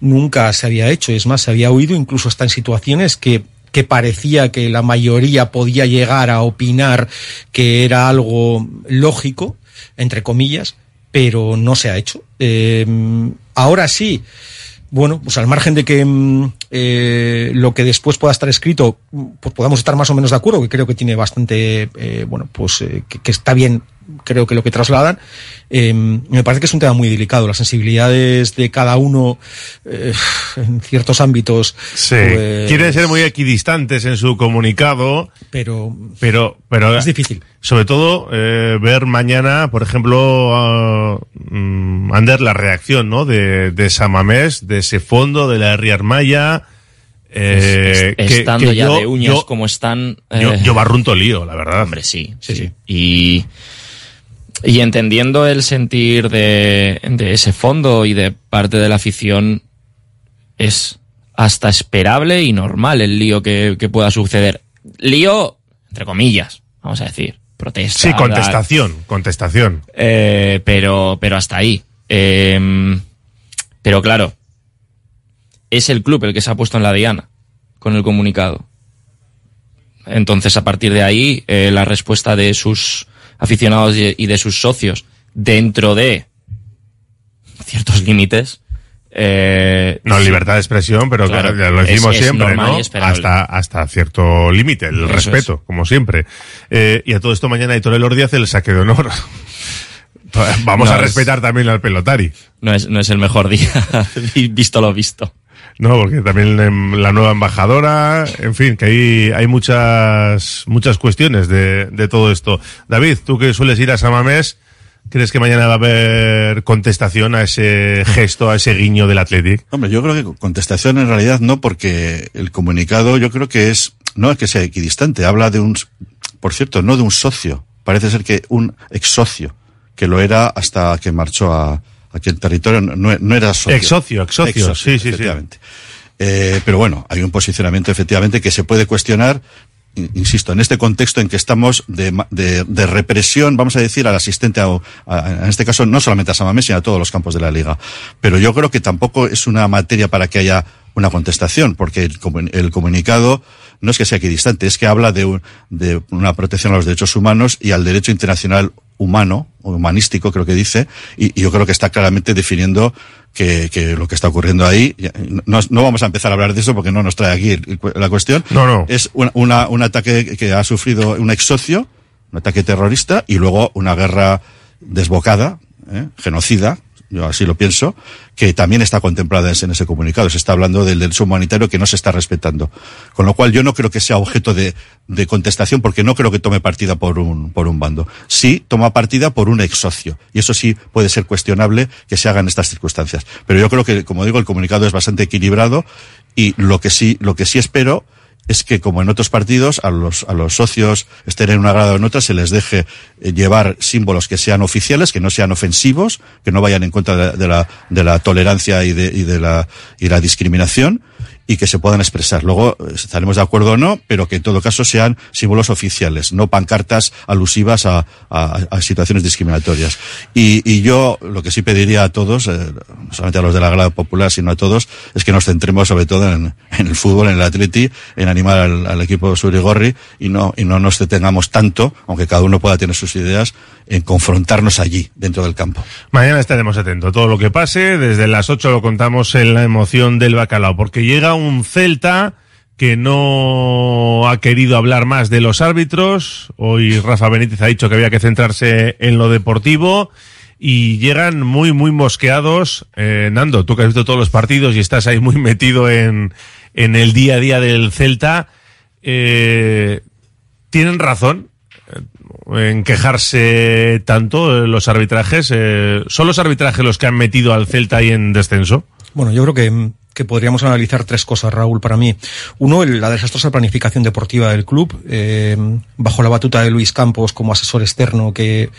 nunca se había hecho. Es más, se había oído incluso hasta en situaciones que que parecía que la mayoría podía llegar a opinar que era algo lógico, entre comillas, pero no se ha hecho. Eh, ahora sí, bueno, pues al margen de que mm, eh, lo que después pueda estar escrito, pues podamos estar más o menos de acuerdo, que creo que tiene bastante, eh, bueno, pues eh, que, que está bien, creo que lo que trasladan, eh, me parece que es un tema muy delicado. Las sensibilidades de cada uno eh, en ciertos ámbitos. Sí. pues, Quieren ser muy equidistantes en su comunicado. Pero. Pero, pero. Es difícil. Sobre todo, eh, ver mañana, por ejemplo, mm, Ander, la reacción, ¿no? De, de Samamés, de ese fondo, de la Riarmaya. Eh, Es- que- estando que ya yo- de uñas yo- como están. Yo, eh, yo barrunto lío, la verdad. Hombre, sí, sí, Y, y entendiendo el sentir de, de ese fondo y de parte de la afición, es hasta esperable y normal el lío que, que pueda suceder. Lío, entre comillas, vamos a decir. Protesta. Sí, contestación, contestación. Eh, pero, pero hasta ahí. Eh, pero claro, es el club el que se ha puesto en la diana con el comunicado. Entonces, a partir de ahí, eh, la respuesta de sus aficionados y de sus socios dentro de ciertos límites. Eh, No, libertad de expresión, pero Claro, lo decimos es siempre. Hasta, hasta cierto límite, el Eso respeto, como siempre. Eh, y a todo esto mañana Aitor Elordi hace el saque de honor. Vamos No, a es- respetar también al pelotari. No es, no es el mejor día, visto lo visto. No, porque también em, la nueva embajadora, en fin, que hay, hay muchas, muchas cuestiones de, de todo esto. David, tú que sueles ir a Samamés, ¿crees que mañana va a haber contestación a ese gesto, a ese guiño del Athletic? Hombre, yo creo que contestación en realidad no, porque el comunicado yo creo que es, no es que sea equidistante, habla de un, por cierto, no de un socio, parece ser que un ex socio, que lo era hasta que marchó a, aquí en territorio, no, no era socio. Ex socio, ex socio, sí, sí, sí. efectivamente. Eh, pero bueno, hay un posicionamiento efectivamente que se puede cuestionar, in- insisto, en este contexto en que estamos de, de, de represión, vamos a decir, al asistente, a, a- en este caso no solamente a Samamés, sino a todos los campos de la liga. Pero yo creo que tampoco es una materia para que haya una contestación, porque el, el comunicado no es que sea equidistante, es que habla de, un- de una protección a los derechos humanos y al derecho internacional humano, o humanístico creo que dice, y, y yo creo que está claramente definiendo que, que lo que está ocurriendo ahí, no, no vamos a empezar a hablar de eso porque no nos trae aquí la cuestión, No, no. es una, una- un ataque que ha sufrido un ex socio, un ataque terrorista y luego una guerra desbocada, ¿eh? genocida, yo así lo pienso, que también está contemplada en ese comunicado. Se está hablando del derecho humanitario que no se está respetando. Con lo cual yo no creo que sea objeto de, de contestación porque no creo que tome partida por un, por un bando. Sí toma partida por un ex socio. Y eso sí puede ser cuestionable que se haga en estas circunstancias. Pero yo creo que, como digo, el comunicado es bastante equilibrado y lo que sí, lo que sí espero es que, como en otros partidos, a los, a los socios, estén en una grada o en otra, se les deje eh, llevar símbolos que sean oficiales, que no sean ofensivos, que no vayan en contra de, de la, de la tolerancia y de, y de la, y la discriminación, y que se puedan expresar. Luego eh, estaremos de acuerdo o no, pero que en todo caso sean símbolos oficiales, no pancartas alusivas a, a- situaciones discriminatorias. Y, y yo lo que sí pediría a todos, eh, no solamente a los de la grada popular, sino a todos, es que nos centremos sobre todo en, en el fútbol, en el atleti, en animar al, al equipo Surigorri y no, y no nos detengamos tanto, aunque cada uno pueda tener sus ideas, en confrontarnos allí, dentro del campo. Mañana estaremos atentos a todo lo que pase. Desde las 8 lo contamos en la emoción del bacalao, porque llega un Celta que no ha querido hablar más de los árbitros. Hoy Rafa Benítez ha dicho que había que centrarse en lo deportivo. Y llegan muy, muy mosqueados. Eh, Nando, tú que has visto todos los partidos y estás ahí muy metido en, en el día a día del Celta, eh, tienen razón en quejarse tanto los arbitrajes. Eh, ¿Son los arbitrajes los que han metido al Celta ahí en descenso? Bueno, yo creo que, que podríamos analizar tres cosas, Raúl, para mí. Uno, el- la desastrosa planificación deportiva del club, eh, bajo la batuta de Luis Campos como asesor externo, que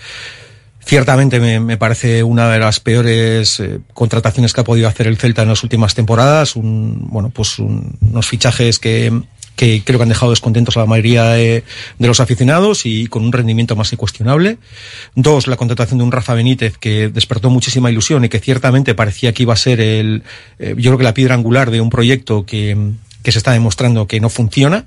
ciertamente me, me parece una de las peores eh, contrataciones que ha podido hacer el Celta en las últimas temporadas. Un, bueno, pues un- unos fichajes que, que creo que han dejado descontentos a la mayoría de, los aficionados y con un rendimiento más que cuestionable. Dos, la contratación de un Rafa Benítez que despertó muchísima ilusión y que ciertamente parecía que iba a ser el, eh, yo creo que la piedra angular de un proyecto que, que se está demostrando que no funciona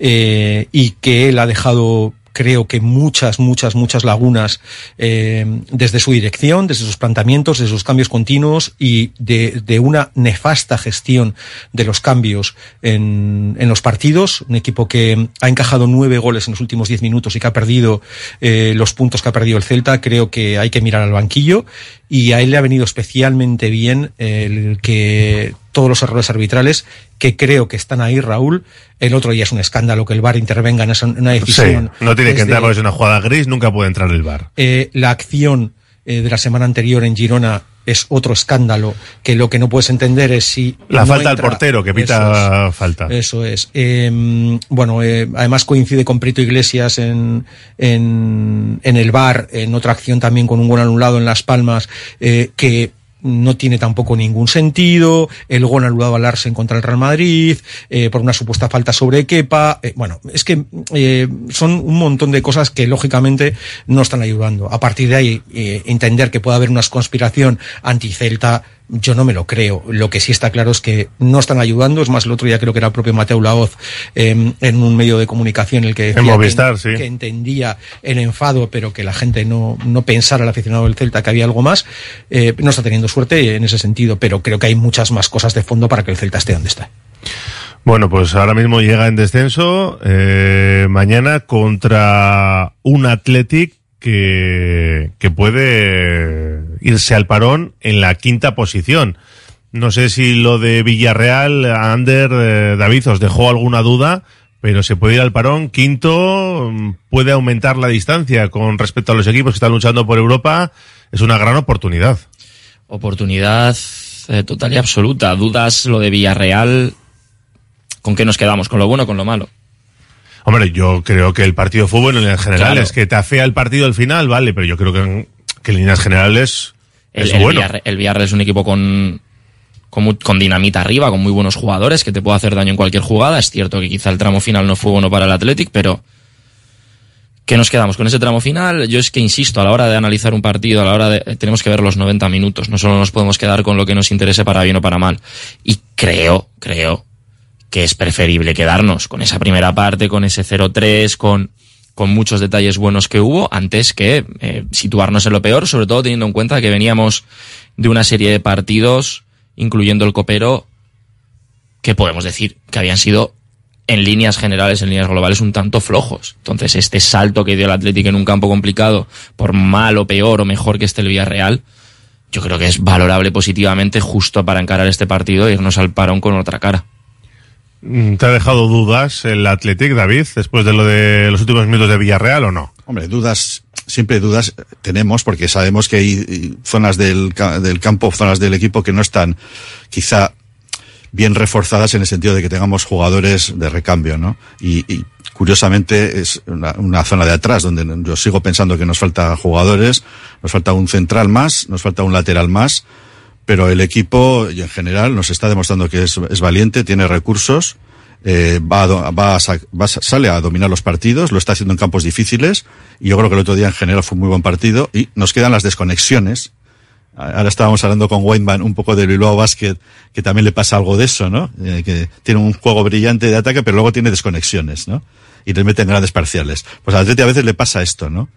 eh, y que él ha dejado creo que muchas, muchas, muchas lagunas eh, desde su dirección, desde sus planteamientos, de sus cambios continuos y de, de una nefasta gestión de los cambios en, en los partidos. Un equipo que ha encajado nueve goles en los últimos diez minutos y que ha perdido eh, los puntos que ha perdido el Celta. Creo que hay que mirar al banquillo y a él le ha venido especialmente bien el que todos los errores arbitrales que creo que están ahí, Raúl. El otro día es un escándalo que el VAR intervenga en una decisión. Sí, no tiene que entrar porque es una jugada gris, nunca puede entrar el bar. eh, la acción eh, de la semana anterior en Girona es otro escándalo que lo que no puedes entender es si La no falta al portero que Eso pita falta. eso es. Eh, bueno, eh, además coincide con Prito Iglesias en, en, en el bar, en otra acción también con un gol anulado en Las Palmas, eh, que no tiene tampoco ningún sentido, el gol anulado al Larsen contra el Real Madrid, eh, por una supuesta falta sobre Kepa, eh, bueno, es que eh, son un montón de cosas que lógicamente no están ayudando. A partir de ahí, entender que puede haber una conspiración anti-Celta, yo no me lo creo. Lo que sí está claro es que no están ayudando. Es más, el otro día creo que era el propio Mateo Laoz eh, en un medio de comunicación el que decía En Movistar, que, sí. que entendía el enfado, pero que la gente no, no pensara, el aficionado del Celta, que había algo más. Eh, no está teniendo suerte en ese sentido, pero creo que hay muchas más cosas de fondo para que el Celta esté donde está. Bueno, pues ahora mismo llega en descenso eh, mañana contra un Athletic que, que puede irse al parón en la quinta posición. No sé si lo de Villarreal, Ander, eh, David, os dejó alguna duda, pero se puede ir al parón. Quinto, mm, puede aumentar la distancia con respecto a los equipos que están luchando por Europa. Es una gran oportunidad. Oportunidad eh, total y absoluta. Dudas lo de Villarreal. ¿Con qué nos quedamos? ¿Con lo bueno o con lo malo? Hombre, yo creo que el partido de fútbol en general Claro. es que te afea el partido al final, vale, pero yo creo que que en líneas generales El, es el bueno. El Villarreal es un equipo con, con dinamita arriba, con muy buenos jugadores, que te puede hacer daño en cualquier jugada. Es cierto que quizá el tramo final no fue bueno para el Athletic, pero ¿qué nos quedamos con ese tramo final? Yo es que insisto, a la hora de analizar un partido, a la hora de... eh, Tenemos que ver los 90 minutos, no solo nos podemos quedar con lo que nos interese para bien o para mal. Y creo, creo que es preferible quedarnos con esa primera parte, con ese 0-3, con, con muchos detalles buenos que hubo, antes que eh, situarnos en lo peor, sobre todo teniendo en cuenta que veníamos de una serie de partidos, incluyendo el copero, que podemos decir que habían sido en líneas generales, en líneas globales, un tanto flojos. Entonces, este salto que dio el Atlético en un campo complicado, por mal o peor o mejor que esté el Villarreal, yo creo que es valorable positivamente justo para encarar este partido e irnos al parón con otra cara. Mm, ¿Te ha dejado dudas el Athletic, David, después de lo de los últimos minutos de Villarreal o no? Hombre, dudas, siempre dudas tenemos porque sabemos que hay eh, zonas del, del campo, zonas del equipo que no están quizá bien reforzadas en el sentido de que tengamos jugadores de recambio, ¿no? Y, y curiosamente es una zona de atrás donde yo sigo pensando que nos falta jugadores, nos falta un central más, nos falta un lateral más, pero el equipo y en general nos está demostrando que es, valiente, tiene recursos, eh, va, a, va, va sale a dominar los partidos, lo está haciendo en campos difíciles y yo creo que el otro día en general fue un muy buen partido y nos quedan las desconexiones. Ahora estábamos hablando con Weinman un poco del Bilbao Basket, que también le pasa algo de eso, ¿no? Eh, que tiene un juego brillante de ataque, pero luego tiene desconexiones, ¿no? Y le meten grandes parciales. Pues al Atleti a veces le pasa esto, ¿no?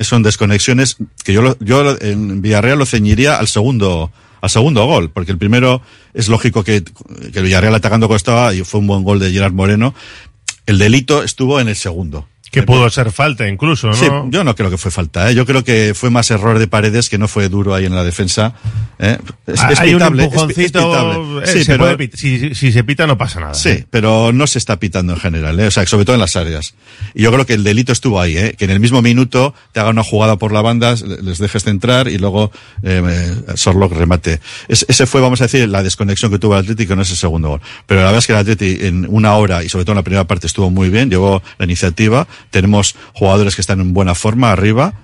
Son desconexiones que yo, lo- yo en Villarreal lo ceñiría al segundo, al segundo gol, porque el primero es lógico que, que Villarreal atacando costaba y fue un buen gol de Gerard Moreno. El delito estuvo en el segundo. Que pudo ser falta incluso, ¿no? Sí, yo no creo que fue falta. ¿eh? Yo creo que fue más error de paredes que no fue duro ahí en la defensa. ¿eh? Es, es Hay pitable, un es pi- es empujoncito. pitable. eh, Sí, se pero- puede si, si se pita no pasa nada. Sí, ¿eh? pero no se está pitando en general, ¿eh? o sea, sobre todo en las áreas. Y yo creo que el delito estuvo ahí, ¿eh? que en el mismo minuto te haga una jugada por la banda, les dejes centrar y luego Sorlock remate. Es- ese fue, vamos a decir, la desconexión que tuvo el Atlético en ese segundo gol. Pero la verdad es que el Atlético en una hora y sobre todo en la primera parte estuvo muy bien, llevó la iniciativa. Tenemos jugadores que están en buena forma arriba.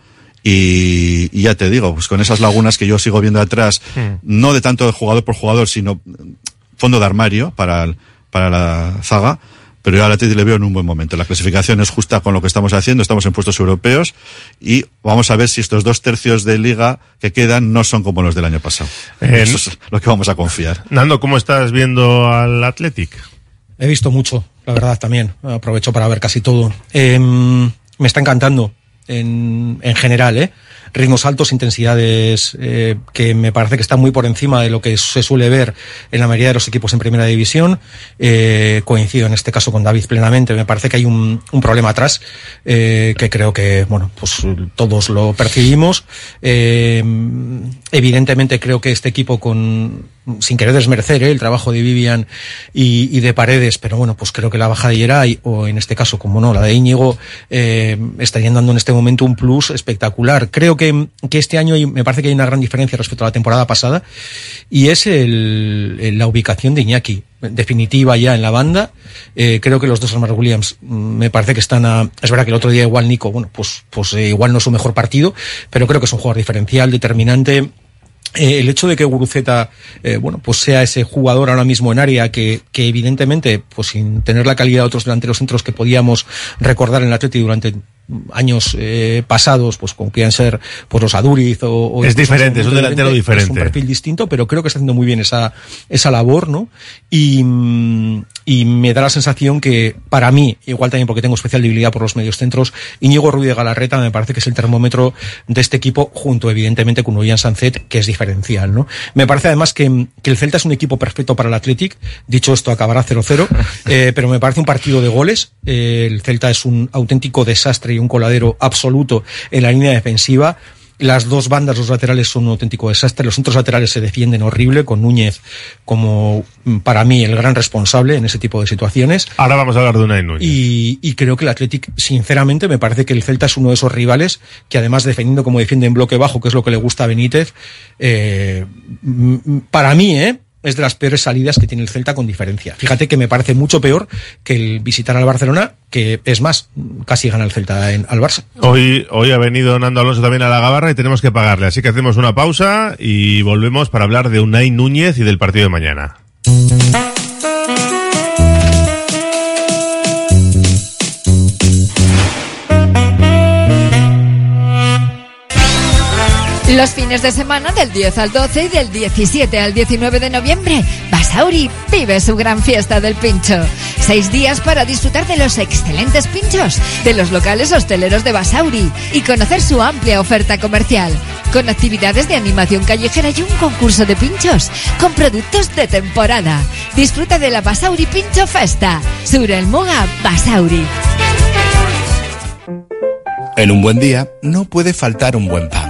Y, y ya te digo, pues con esas lagunas que yo sigo viendo atrás, no de tanto de jugador por jugador, sino fondo de armario para, el- para la zaga, pero yo al Atleti le veo en un buen momento. La clasificación es justa con lo que estamos haciendo, estamos en puestos europeos y vamos a ver si estos dos tercios de liga que quedan no son como los del año pasado. Eh, Eso es lo que vamos a confiar. Nando, ¿cómo estás viendo al Athletic? He visto mucho, la verdad, también. Aprovecho para ver casi todo. Eh, me está encantando en, en general, ¿eh? Ritmos altos, intensidades eh, que me parece que están muy por encima de lo que se suele ver en la mayoría de los equipos en primera división. Eh, coincido en este caso con David plenamente. Me parece que hay un, problema atrás eh, que creo que, bueno, pues todos lo percibimos. Evidentemente creo que este equipo con, sin querer desmerecer el trabajo de Vivian y, de Paredes, pero bueno, pues creo que la baja de Yeray, o en este caso, como no, la de Íñigo, estarían dando en este momento un plus espectacular. Creo que, que este año me parece que hay una gran diferencia respecto a la temporada pasada, y es el, la ubicación de Iñaki, definitiva ya en la banda. Eh, creo que los dos Almar Williams mm, me parece que están a... Es verdad que el otro día igual Nico, bueno, pues, pues eh, igual no es su mejor partido, pero creo que es un jugador diferencial, determinante, eh, el hecho de que Guruceta, bueno, pues sea ese jugador ahora mismo en área que, que evidentemente, pues sin tener la calidad de otros delanteros centros que podíamos recordar en el Atleti durante años eh, pasados, pues como quieran ser pues los Aduriz o, o Es diferente, es un delantero Es un diferente. perfil distinto, pero creo que está haciendo muy bien esa, esa labor, ¿no? Y, y me da la sensación que, para mí, igual también porque tengo especial debilidad por los medios centros, Íñigo Ruiz de Galarreta me parece que es el termómetro de este equipo, junto evidentemente con William Sanzet, que es diferencial, ¿no? Me parece además que, que el Celta es un equipo perfecto para el Athletic, dicho esto acabará 0-0, eh, pero me parece un partido de goles, eh, el Celta es un auténtico desastre y un coladero absoluto en la línea defensiva, las dos bandas, los laterales son un auténtico desastre. Los centros laterales se defienden horrible, con Núñez como, mm, para mí, el gran responsable en ese tipo de situaciones. Ahora vamos a hablar de Unai Núñez. Y, y creo que el Athletic, sinceramente, me parece que el Celta es uno de esos rivales que, además, defendiendo como defiende en bloque bajo, que es lo que le gusta a Benítez, eh, mm, para mí, ¿eh? Es de las peores salidas que tiene el Celta con diferencia. Fíjate que me parece mucho peor que el visitar al Barcelona, que es más, casi gana el Celta en, al Barça. Hoy, hoy ha venido Nando Alonso también a la Gabarra y tenemos que pagarle. Así que hacemos una pausa y volvemos para hablar de Unai Núñez y del partido de mañana. Los fines de semana del 10 al 12 y del 17 al 19 de noviembre, Basauri vive su gran fiesta del pincho. Seis días para disfrutar de los excelentes pinchos de los locales hosteleros de Basauri y conocer su amplia oferta comercial, con actividades de animación callejera y un concurso de pinchos con productos de temporada. Disfruta de la Basauri Pincho Festa. Sur el Moga Basauri. En un buen día no puede faltar un buen pan.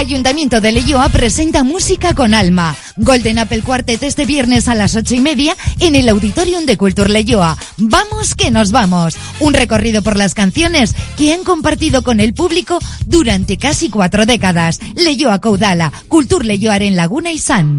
Ayuntamiento de Leyoa presenta Música con Alma. Golden Apple Quartet este viernes a las ocho y media en el Auditorium de Culture Leyoa. Vamos que nos vamos. Un recorrido por las canciones que han compartido con el público durante casi cuatro décadas. Leyoa Caudala, Culture Leyoa en Laguna y San.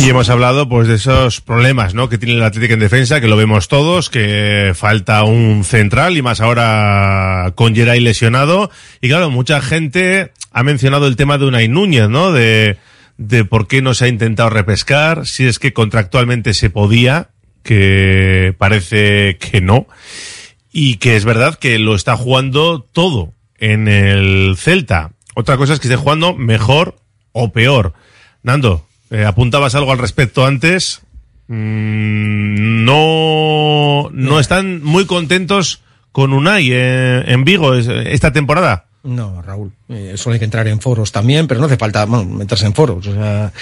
Y hemos hablado pues de esos problemas ¿no? que tiene el Atlético en defensa, que lo vemos todos, que falta un central y más ahora con Geray lesionado. Y claro, mucha gente ha mencionado el tema de Unai Núñez, ¿no? De, de por qué no se ha intentado repescar, si es que contractualmente se podía, que parece que no. Y que es verdad que lo está jugando todo en el Celta. Otra cosa es que esté jugando mejor o peor. Nando, eh, apuntabas algo al respecto antes. Mm, no, no están muy contentos con Unai eh, en Vigo es- esta temporada. No, Raúl, eh, solo hay que entrar en foros también, pero no hace falta bueno, meterse en foros. O sea,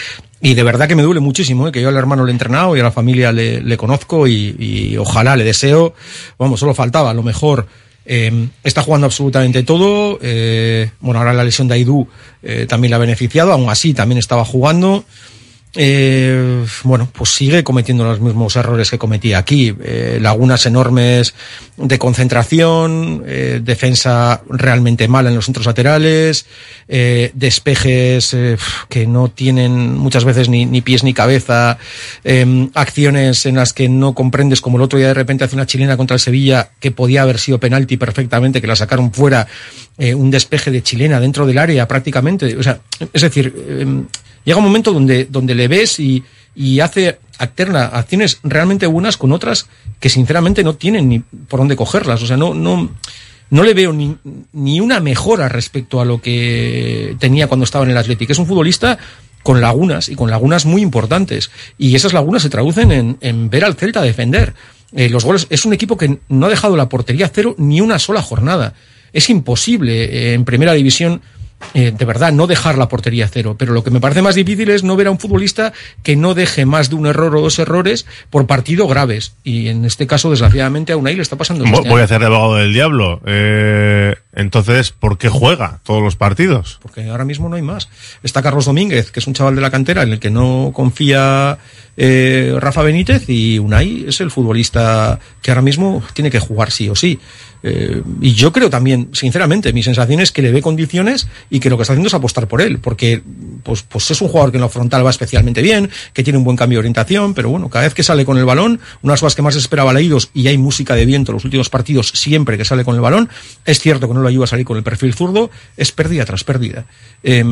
y de verdad que me duele muchísimo, eh, que yo al hermano le he entrenado y a la familia le, le conozco y, y ojalá le deseo, vamos, solo faltaba a lo mejor Eh, está jugando absolutamente todo. eh, bueno, ahora la lesión de Aidú eh, también la ha beneficiado. Aún así, también estaba jugando. Eh, bueno, pues sigue cometiendo los mismos errores que cometía aquí. Eh, lagunas enormes de concentración, eh, defensa realmente mala en los centros laterales, eh, despejes que no tienen muchas veces ni, ni pies ni cabeza, eh, acciones en las que no comprendes, como el otro día de repente hace una chilena contra el Sevilla que podía haber sido penalti perfectamente, que la sacaron fuera, un despeje de chilena dentro del área prácticamente. O sea, es decir, eh, llega un momento donde, donde le ves y, y hace alterna acciones realmente buenas con otras que sinceramente no tienen ni por dónde cogerlas. O sea, no, no, no le veo ni, ni una mejora respecto a lo que tenía cuando estaba en el Atlético. Es un futbolista con lagunas y con lagunas muy importantes. Y esas lagunas se traducen en, en ver al Celta defender. Eh, los goles, es un equipo que no ha dejado la portería cero ni una sola jornada. Es imposible eh, en primera división eh, de verdad, no dejar la portería cero. Pero lo que me parece más difícil es no ver a un futbolista que no deje más de un error o dos errores por partido graves. Y en este caso, desgraciadamente, a Unai le está pasando. Vo- este Voy a hacer de abogado del diablo. Eh, entonces, ¿por qué juega todos los partidos? Porque ahora mismo no hay más. Está Carlos Domínguez, que es un chaval de la cantera en el que no confía eh, Rafa Benítez, y Unai es el futbolista que ahora mismo tiene que jugar sí o sí. Eh, y yo creo también, sinceramente, mi sensación es que le ve condiciones y que lo que está haciendo es apostar por él, porque pues, pues es un jugador que en lo frontal va especialmente bien, que tiene un buen cambio de orientación, pero bueno, cada vez que sale con el balón, unas cosas que más esperaba leídos y hay música de viento en los últimos partidos siempre que sale con el balón, es cierto que no lo ayuda a salir con el perfil zurdo, es pérdida tras pérdida. Eh,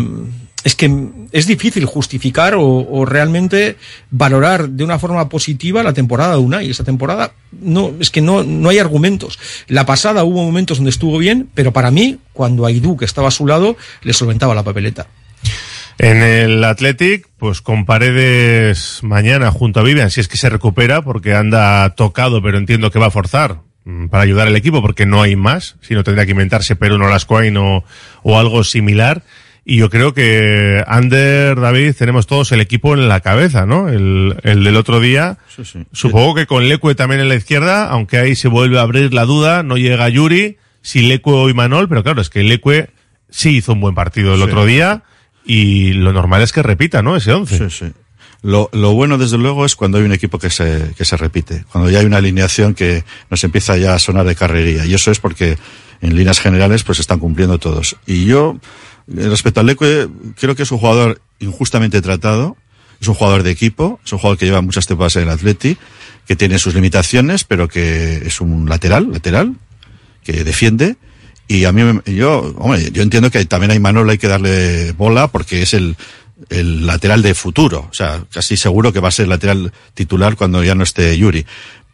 es que es difícil justificar o, realmente valorar de una forma positiva la temporada de Unai. Esta temporada no, es que no, no hay argumentos. La pasada hubo momentos donde estuvo bien, pero para mí, cuando Aidú, que estaba a su lado, le solventaba la papeleta. En el Athletic, pues con Paredes mañana junto a Vivian, si es que se recupera, porque anda tocado, pero entiendo que va a forzar para ayudar al equipo, porque no hay más, si no tendría que inventarse Perú no Lascoain o, o algo similar. Y yo creo que Ander, David, tenemos todos el equipo en la cabeza, ¿no? El, el del otro día. Sí, sí. Supongo que con Lecue también en la izquierda, aunque ahí se vuelve a abrir la duda, no llega Yuri, si Lecue o Imanol, pero claro, es que Lecue sí hizo un buen partido el Sí. otro día y lo normal es que repita, ¿no? Ese 11. Sí, sí. Lo, lo bueno, desde luego, es cuando hay un equipo que se, que se repite. Cuando ya hay una alineación que nos empieza ya a sonar de carrería. Y eso es porque, en líneas generales, pues están cumpliendo todos. Y yo, eh, respecto al Leque, creo que es un jugador injustamente tratado. Es un jugador de equipo. Es un jugador que lleva muchas temporadas en el Atleti, que tiene sus limitaciones, pero que es un lateral, lateral, que defiende. Y a mí, yo, hombre, yo entiendo que también a Imanol hay que darle bola porque es el, el lateral de futuro. O sea, casi seguro que va a ser lateral titular cuando ya no esté Yuri.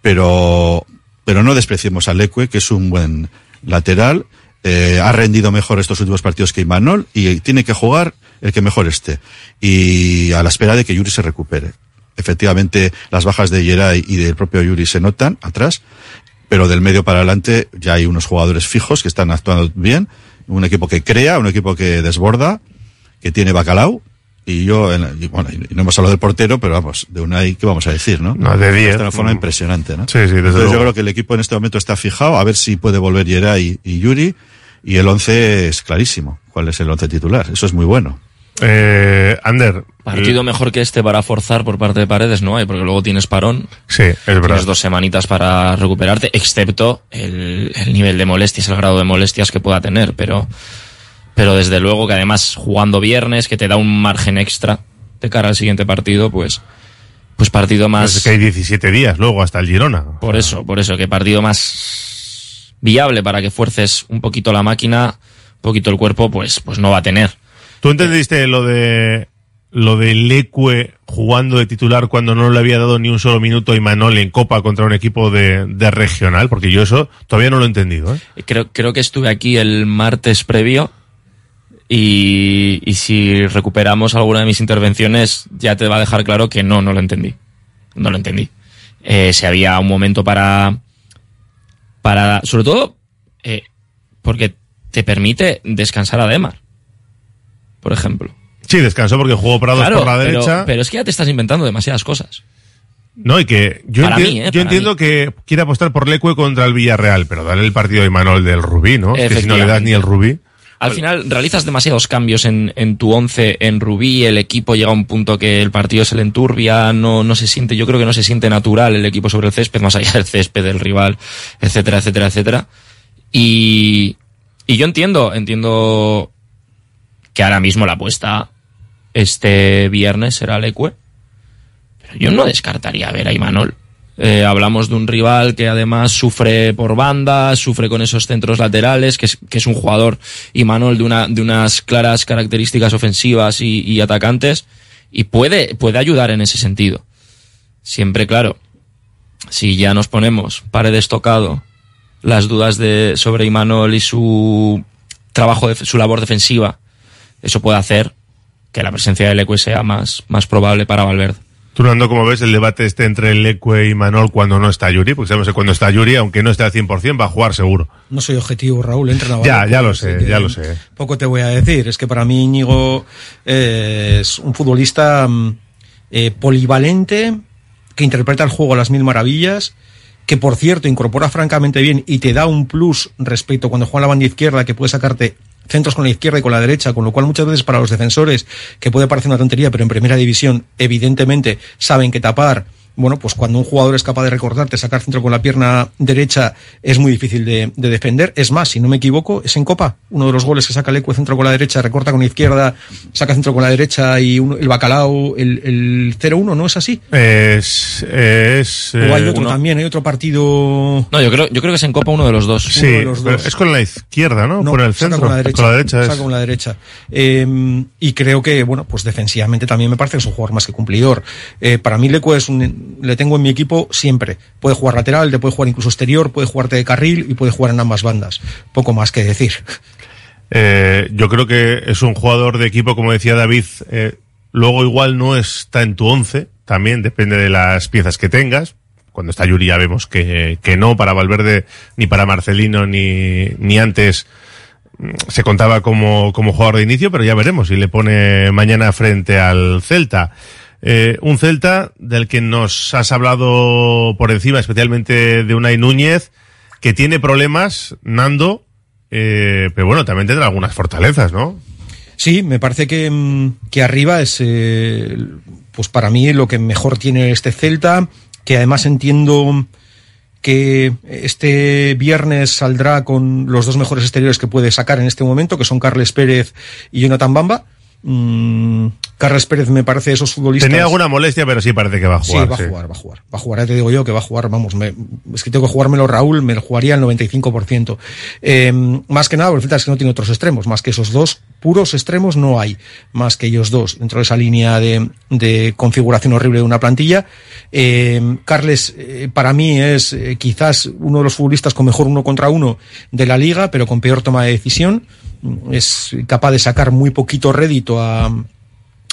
Pero, pero no despreciemos a Leque, que es un buen lateral. eh, ha rendido mejor estos últimos partidos que Imanol y tiene que jugar el que mejor esté. Y a la espera de que Yuri se recupere. Efectivamente, las bajas de Yeray y del propio Yuri se notan atrás, pero del medio para adelante ya hay unos jugadores fijos que están actuando bien, un equipo que crea, un equipo que desborda, que tiene bacalao, y yo, en- y bueno, y no hemos hablado del portero, pero vamos, de una ¿qué vamos a decir, no? No, de 10. Está de una forma impresionante, ¿no? Sí, sí, desde Entonces luego. yo creo que el equipo en este momento está fijado, a ver si puede volver Yeray y, y Yuri, y el 11 es clarísimo, cuál es el 11 titular, eso es muy bueno. Eh, Ander. Partido mejor que este para forzar por parte de Paredes no hay, porque luego tienes parón. Sí, es verdad. Tienes dos semanitas para recuperarte, excepto el, el nivel de molestias, el grado de molestias que pueda tener, pero, pero desde luego que además jugando viernes, que te da un margen extra de cara al siguiente partido, pues, pues partido más. Es que hay 17 días luego hasta el Girona. Por eso, por eso, que partido más viable para que fuerces un poquito la máquina, un poquito el cuerpo, pues, pues no va a tener. ¿Tú entendiste lo de lo de Leque jugando de titular cuando no le había dado ni un solo minuto a Imanol en Copa contra un equipo de, de regional? Porque yo eso todavía no lo he entendido. ¿eh? Creo, creo que estuve aquí el martes previo y, y si recuperamos alguna de mis intervenciones ya te va a dejar claro que no, no lo entendí. No lo entendí. Eh, si había un momento para, para, sobre todo, eh, porque te permite descansar a Demar, por ejemplo. Sí, descansó porque jugó Prados Claro, por la derecha. Pero, es que ya te estás inventando demasiadas cosas. No, y que yo, Para enti- mí, ¿eh? yo Para entiendo que quiere apostar por Lecue contra el Villarreal, pero dale el partido de Imanol del Rubí, ¿no? Que si no le das ni el Rubí. Al final realizas demasiados cambios en, en tu once en Rubí, el equipo llega a un punto que el partido se le enturbia, no, no se siente, yo creo que no se siente natural el equipo sobre el césped, más allá del césped, del rival, etcétera, etcétera, etcétera. Y, y yo entiendo, entiendo que ahora mismo la apuesta este viernes será Lecue, pero yo no descartaría ver a Imanol. Eh, hablamos de un rival que además sufre por bandas, sufre con esos centros laterales, que es, un jugador, Imanol, de, una, de unas claras características ofensivas y, y atacantes, y puede, puede ayudar en ese sentido. Siempre, claro, si ya nos ponemos paredes tocado las dudas de, sobre Imanol y su trabajo, de, su labor defensiva, eso puede hacer que la presencia del Lecue sea más, más probable para Valverde. Tú, Nando, como ves el debate este entre Lecue y Manol cuando no está Yuri? Porque sabemos que cuando está Yuri, aunque no esté al 100%, va a jugar seguro. No soy objetivo, Raúl, entra Navarro. Ya, ya lo sé, que ya lo sé. Poco te voy a decir. Es que para mí Íñigo eh, es un futbolista mm, eh, polivalente, que interpreta el juego a las mil maravillas, que por cierto incorpora francamente bien y te da un plus respecto cuando juega en la banda izquierda, que puede sacarte centros con la izquierda y con la derecha, con lo cual muchas veces para los defensores, que puede parecer una tontería, pero en primera división evidentemente saben que tapar, bueno, pues cuando un jugador es capaz de recortarte, sacar centro con la pierna derecha, es muy difícil de, de defender. Es más, si no me equivoco, es en Copa. Uno de los goles que saca Lecue centro con la derecha, recorta con la izquierda, saca centro con la derecha y uno- el bacalao, el, el 0-1, ¿no es así? Es. es o hay eh, otro uno- también, hay otro partido. No, yo creo, yo creo que es en Copa uno de los dos. Sí, pero es con la izquierda, ¿no? No, por el saca centro. con la derecha. Con la derecha es. saca con la derecha. Eh, y creo que, bueno, pues defensivamente también me parece que es un jugador más que cumplidor. Eh, para mí Leco es un, le tengo en mi equipo siempre. Puede jugar lateral, le puede jugar incluso exterior, puede jugarte de carril y puede jugar en ambas bandas. Poco más que decir. Eh, yo creo que es un jugador de equipo, como decía David, eh, luego igual no está en tu once, también depende de las piezas que tengas. Cuando está Yuri ya vemos que, que no, para Valverde, ni para Marcelino, ni, ni antes mm, se contaba como, como jugador de inicio, pero ya veremos si le pone mañana frente al Celta. Eh, un Celta del que nos has hablado por encima, especialmente de Unai Núñez, que tiene problemas, Nando, eh, pero bueno, también tendrá algunas fortalezas, ¿no? Sí, me parece que, mm, que arriba es, eh, pues para mí lo que mejor tiene este Celta, que además entiendo que este viernes saldrá con los dos mejores exteriores que puede sacar en este momento, que son Carles Pérez y Jonathan Bamba. Mm, Carles Pérez me parece esos futbolistas. Tenía alguna molestia, pero sí parece que va a jugar. Sí, va a jugar, va a jugar. Va a jugar, ya te digo yo que va a jugar, vamos, me- es que tengo que jugármelo Raúl, me lo jugaría al 95%. Eh, más que nada, porque el es que no tiene otros extremos, más que esos dos puros extremos no hay, más que ellos dos, dentro de esa línea de, de configuración horrible de una plantilla. Eh, Carles, eh, para mí es eh, quizás uno de los futbolistas con mejor uno contra uno de la liga, pero con peor toma de decisión. Es capaz de sacar muy poquito rédito a,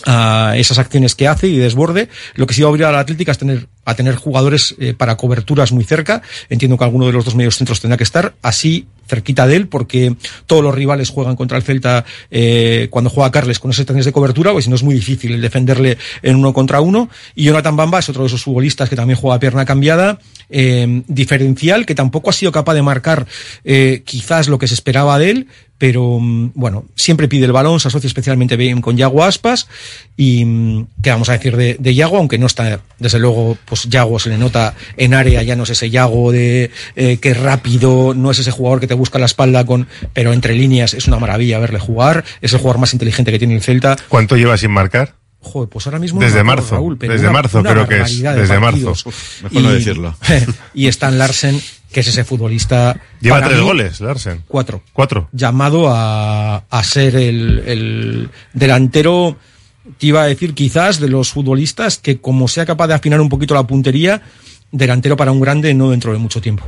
a esas acciones que hace y desborde. Lo que sí va a obligar a la Atlética es tener, a tener jugadores eh, para coberturas muy cerca. Entiendo que alguno de los dos medios centros tendrá que estar así cerquita de él porque todos los rivales juegan contra el Celta eh, cuando juega Carles con esas acciones de cobertura, pues si no es muy difícil el defenderle en uno contra uno. Y Jonathan Bamba es otro de esos futbolistas que también juega a pierna cambiada, eh, diferencial, que tampoco ha sido capaz de marcar eh, quizás lo que se esperaba de él, pero mm, bueno, siempre pide el balón, se asocia especialmente bien con Yago Aspas y mm, qué vamos a decir de, de Yago, aunque no está, desde luego, pues Yago se le nota en área, ya no es ese Yago de eh, que es rápido, no es ese jugador que te busca la espalda con, pero entre líneas es una maravilla verle jugar, es el jugador más inteligente que tiene el Celta. ¿Cuánto lleva sin marcar? Joder, pues ahora mismo Desde no marzo, Raúl, pero desde una- marzo una creo que es, de desde partidos. marzo. Mejor no decirlo. y Stan Larsen, que es ese futbolista. Lleva tres mí, goles, Larsen. Cuatro. Cuatro. Llamado a, a ser el, el delantero, te iba a decir quizás, de los futbolistas que como sea capaz de afinar un poquito la puntería, delantero para un grande no dentro de mucho tiempo.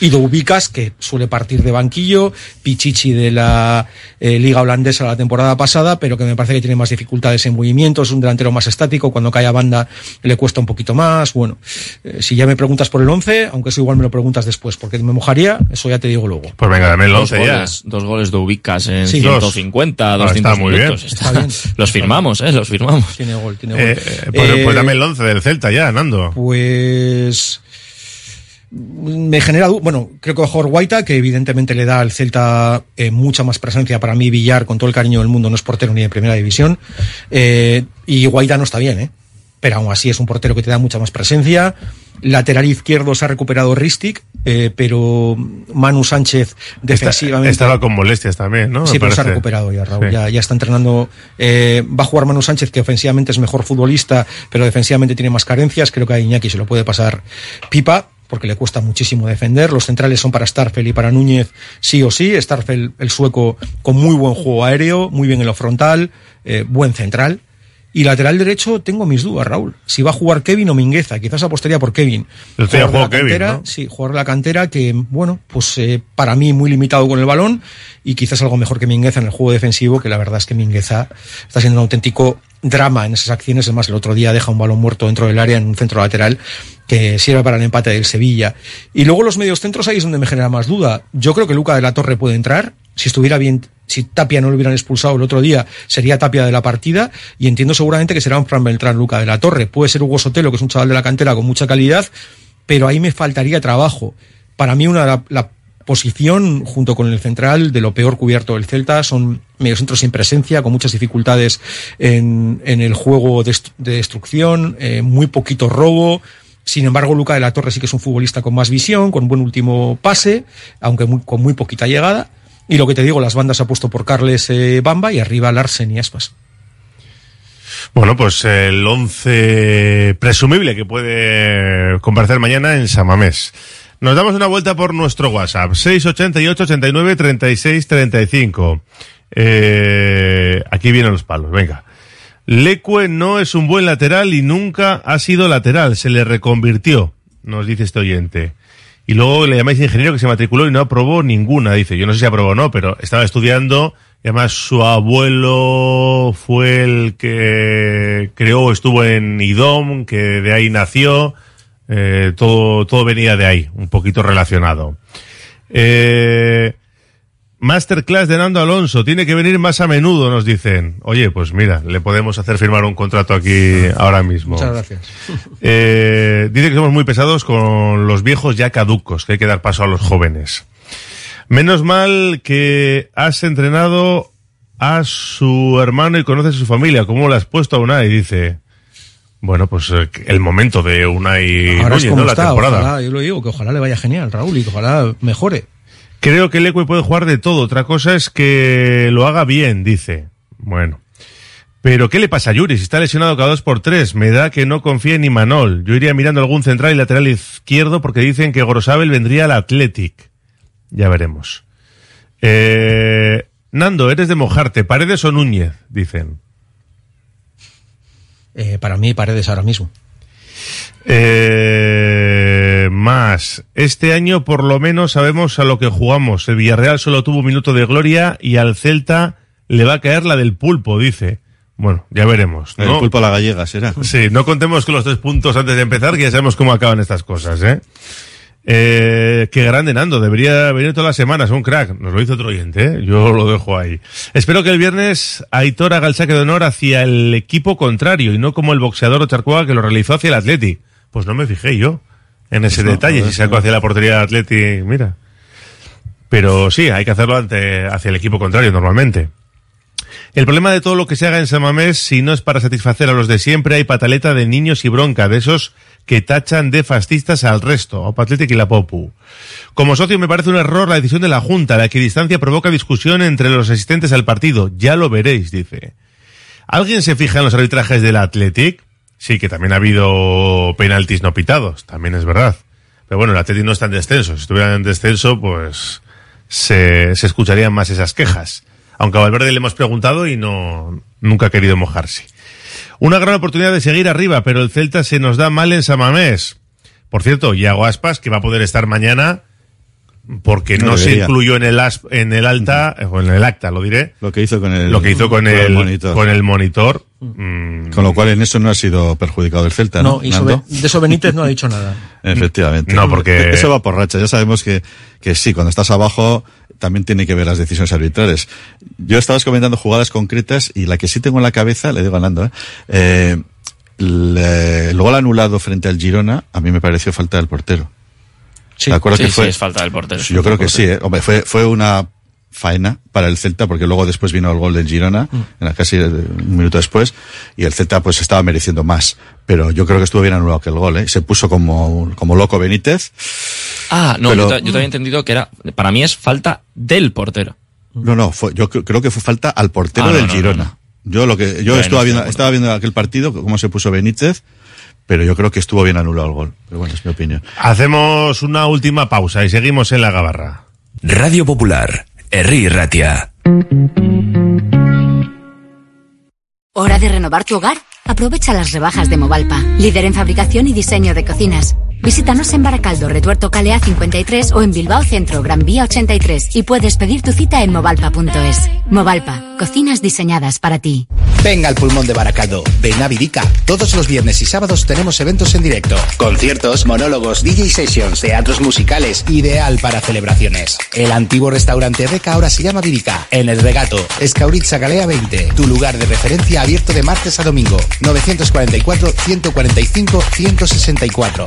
Y Doubicas, que suele partir de banquillo, Pichichi de la eh, Liga Holandesa la temporada pasada, pero que me parece que tiene más dificultades en movimiento, es un delantero más estático, cuando cae a banda le cuesta un poquito más. Bueno, eh, si ya me preguntas por el 11, aunque eso igual me lo preguntas después, porque me mojaría, eso ya te digo luego. Pues venga, dame el Dos 11 ya. goles, dos goles de Ubicas en Sí. 150, Ah, 200 está muy bien. minutos. Está bien. Los firmamos, eh, los firmamos. Tiene gol, tiene gol. Eh, eh, pues, Eh, pues dame el 11 del Celta ya, Nando. Pues me genera bueno creo que mejor Guaita que evidentemente le da al Celta eh, mucha más presencia para mí Villar con todo el cariño del mundo no es portero ni de primera división Eh, y Guaita no está bien eh pero aún así es un portero que te da mucha más presencia lateral izquierdo se ha recuperado Ristic eh, pero Manu Sánchez defensivamente Estaba con molestias también, ¿no? Sí, Me pero se ha recuperado ya, Raúl. Sí. Ya, ya está entrenando. eh, va a jugar Manu Sánchez, que ofensivamente es mejor futbolista, pero defensivamente tiene más carencias. Creo que a Iñaki se lo puede pasar pipa, porque le cuesta muchísimo defender. Los centrales son para Starfel y para Núñez, sí o sí. Starfel, el sueco, con muy buen juego aéreo, muy bien en lo frontal, eh, buen central. Y lateral derecho tengo mis dudas, Raúl. Si va a jugar Kevin o Mingueza, quizás apostaría por Kevin. El Jugador de la Kevin, cantera, ¿no? Sí, jugador de la cantera que, bueno, pues eh, para mí muy limitado con el balón y quizás algo mejor que Mingueza en el juego defensivo, que la verdad es que Mingueza está siendo un auténtico drama en esas acciones. Además, el otro día deja un balón muerto dentro del área en un centro lateral que sirve para el empate del Sevilla. Y luego los medios centros ahí es donde me genera más duda. Yo creo que Luca de la Torre puede entrar. Si estuviera bien, si Tapia no lo hubieran expulsado el otro día, sería Tapia de la partida. Y entiendo seguramente que será un Fran Beltrán Luca de la Torre. Puede ser Hugo Sotelo, que es un chaval de la cantera con mucha calidad, pero ahí me faltaría trabajo. Para mí, una la, la posición, junto con el central, de lo peor cubierto del Celta, son mediocentros sin presencia, con muchas dificultades en, el juego de, est- de destrucción, eh, muy poquito robo. Sin embargo, Luca de la Torre sí que es un futbolista con más visión, con buen último pase, aunque con muy poquita llegada. Y lo que te digo, las bandas ha puesto por Carles eh, Bamba y arriba Larsen y Aspas. Bueno, pues el 11 presumible que puede comparecer mañana en Samamés. Nos damos una vuelta por nuestro WhatsApp. 688 89 36 35. Eh, aquí vienen los palos, venga. Lecue no es un buen lateral y nunca ha sido lateral. Se le reconvirtió, nos dice este oyente. Y luego le llamáis ingeniero que se matriculó y no aprobó ninguna, dice. Yo no sé si aprobó o no, pero estaba estudiando. Y además su abuelo fue el que creó, estuvo en IDOM, que de ahí nació. Eh, todo, todo venía de ahí, un poquito relacionado. Eh, Masterclass de Nando Alonso, tiene que venir más a menudo, nos dicen. Oye, pues mira, le podemos hacer firmar un contrato aquí ahora mismo. Muchas gracias. Eh, dice que somos muy pesados con los viejos ya caducos, que hay que dar paso a los jóvenes. Menos mal que has entrenado a su hermano y conoces a su familia. ¿Cómo le has puesto a Unai? Dice. Bueno, pues eh, el momento de Unai Ahora es Núñez, como ¿no? La temporada. ojalá, yo lo digo, que ojalá le vaya genial, Raúl, y que ojalá mejore. Creo que el Ecue puede jugar de todo. Otra cosa es que lo haga bien, dice. Bueno. Pero ¿qué le pasa a Yuri? Si está lesionado cada dos por tres, me da que no confía en Imanol. Yo iría mirando algún central y lateral izquierdo porque dicen que Gorosabel vendría al Athletic. Ya veremos. Eh, Nando, eres de mojarte. ¿Paredes o Núñez? Dicen. Eh, para mí, Paredes ahora mismo. Eh, más. Este año por lo menos sabemos a lo que jugamos. El Villarreal solo tuvo un minuto de gloria y al Celta le va a caer la del pulpo, dice. Bueno, ya veremos. El ¿no? pulpo a la gallega será. Sí, no contemos con los tres puntos antes de empezar, que ya sabemos cómo acaban estas cosas, ¿eh? Eh, qué grande Nando, debería venir todas las semanas, un crack. Nos lo hizo otro oyente, ¿eh? Yo lo dejo ahí. Espero que el viernes Aitor haga el saque de honor hacia el equipo contrario y no como el boxeador Ocharcoa que lo realizó hacia el Atleti. Pues no me fijé yo en ese no, detalle, si sacó hacia la portería del Atleti, mira. Pero sí, hay que hacerlo ante, hacia el equipo contrario normalmente. El problema de todo lo que se haga en San Mamés, si no es para satisfacer a los de siempre, hay pataleta de niños y bronca, de esos que tachan de fascistas al resto, a Patletic y la Popu. Como socio me parece un error la decisión de la Junta, la equidistancia provoca discusión entre los asistentes al partido. Ya lo veréis, dice. ¿Alguien se fija en los arbitrajes del Athletic? Sí, que también ha habido penaltis no pitados, también es verdad. Pero bueno, el Athletic no está en descenso. Si estuviera en descenso, pues se, se escucharían más esas quejas. Aunque a Valverde le hemos preguntado y no, nunca ha querido mojarse. Una gran oportunidad de seguir arriba, pero el Celta se nos da mal en Samamés. Por cierto, Iago Aspas, que va a poder estar mañana porque no, No se incluyó en el as- en el alta o en el acta, lo diré. Lo que hizo con el, Lo que hizo con, con el el, monitor. con el monitor. Con lo cual en eso no ha sido perjudicado el Celta, ¿no? No, y sobre- de eso Benítez no ha dicho nada. Efectivamente. No, porque- Eso va por racha. Ya sabemos que, que sí, cuando estás abajo también tiene que ver las decisiones arbitrales. Yo estabas comentando jugadas concretas y la que sí tengo en la cabeza, le digo a Nando, ¿eh? Eh, el gol anulado frente al Girona, a mí me pareció falta del portero. Sí, ¿De acuerdo sí, que fue? sí, es falta del portero. Yo creo que sí, ¿eh? Hombre, fue, fue una faena para el Celta porque luego después vino el gol del Girona, Mm. en la casi eh, un minuto después, y el Celta pues estaba mereciendo más. Pero yo creo que estuvo bien anulado que el gol, ¿eh? Se puso como, como loco Benítez. Ah, no, Pero- yo, yo te había entendido que era, para mí es falta del portero. No, no, fue, yo cre- creo que fue falta al portero Ah, no, del no, Girona. no, Yo lo que, yo Bueno, estaba viendo, estaba viendo aquel partido, cómo se puso Benítez, pero yo creo que estuvo bien anulado el gol. Pero bueno, es mi opinión. Hacemos una última pausa y seguimos en la gabarra. Radio Popular, Herri Ratia. ¿Hora de renovar tu hogar? Aprovecha las rebajas de Movalpa, líder en fabricación y diseño de cocinas. Visítanos en Baracaldo, Retuerto Calea 53 o en Bilbao Centro, Gran Vía 83 y puedes pedir tu cita en movalpa.es. Movalpa, cocinas diseñadas para ti. Venga al pulmón de Baracaldo, ven a Vidica. Todos los viernes y sábados tenemos eventos en directo. Conciertos, monólogos, DJ sessions, teatros musicales, ideal para celebraciones. El antiguo restaurante Reca ahora se llama Vidica, en el Regato, Escauritza Galea 20, tu lugar de referencia abierto de martes a domingo. 944-145-164.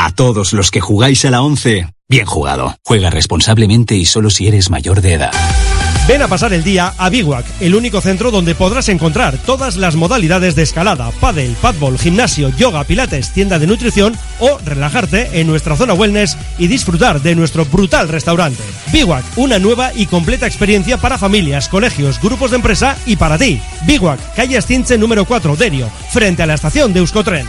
A todos los que jugáis a la 11, bien jugado. Juega responsablemente y solo si eres mayor de edad. Ven a pasar el día a Bivouac, el único centro donde podrás encontrar todas las modalidades de escalada, pádel, padbol, gimnasio, yoga, pilates, tienda de nutrición o relajarte en nuestra zona wellness y disfrutar de nuestro brutal restaurante. Bivouac, una nueva y completa experiencia para familias, colegios, grupos de empresa y para ti. Bivouac, calle Astinche número 4, Derio, frente a la estación de Euskotren.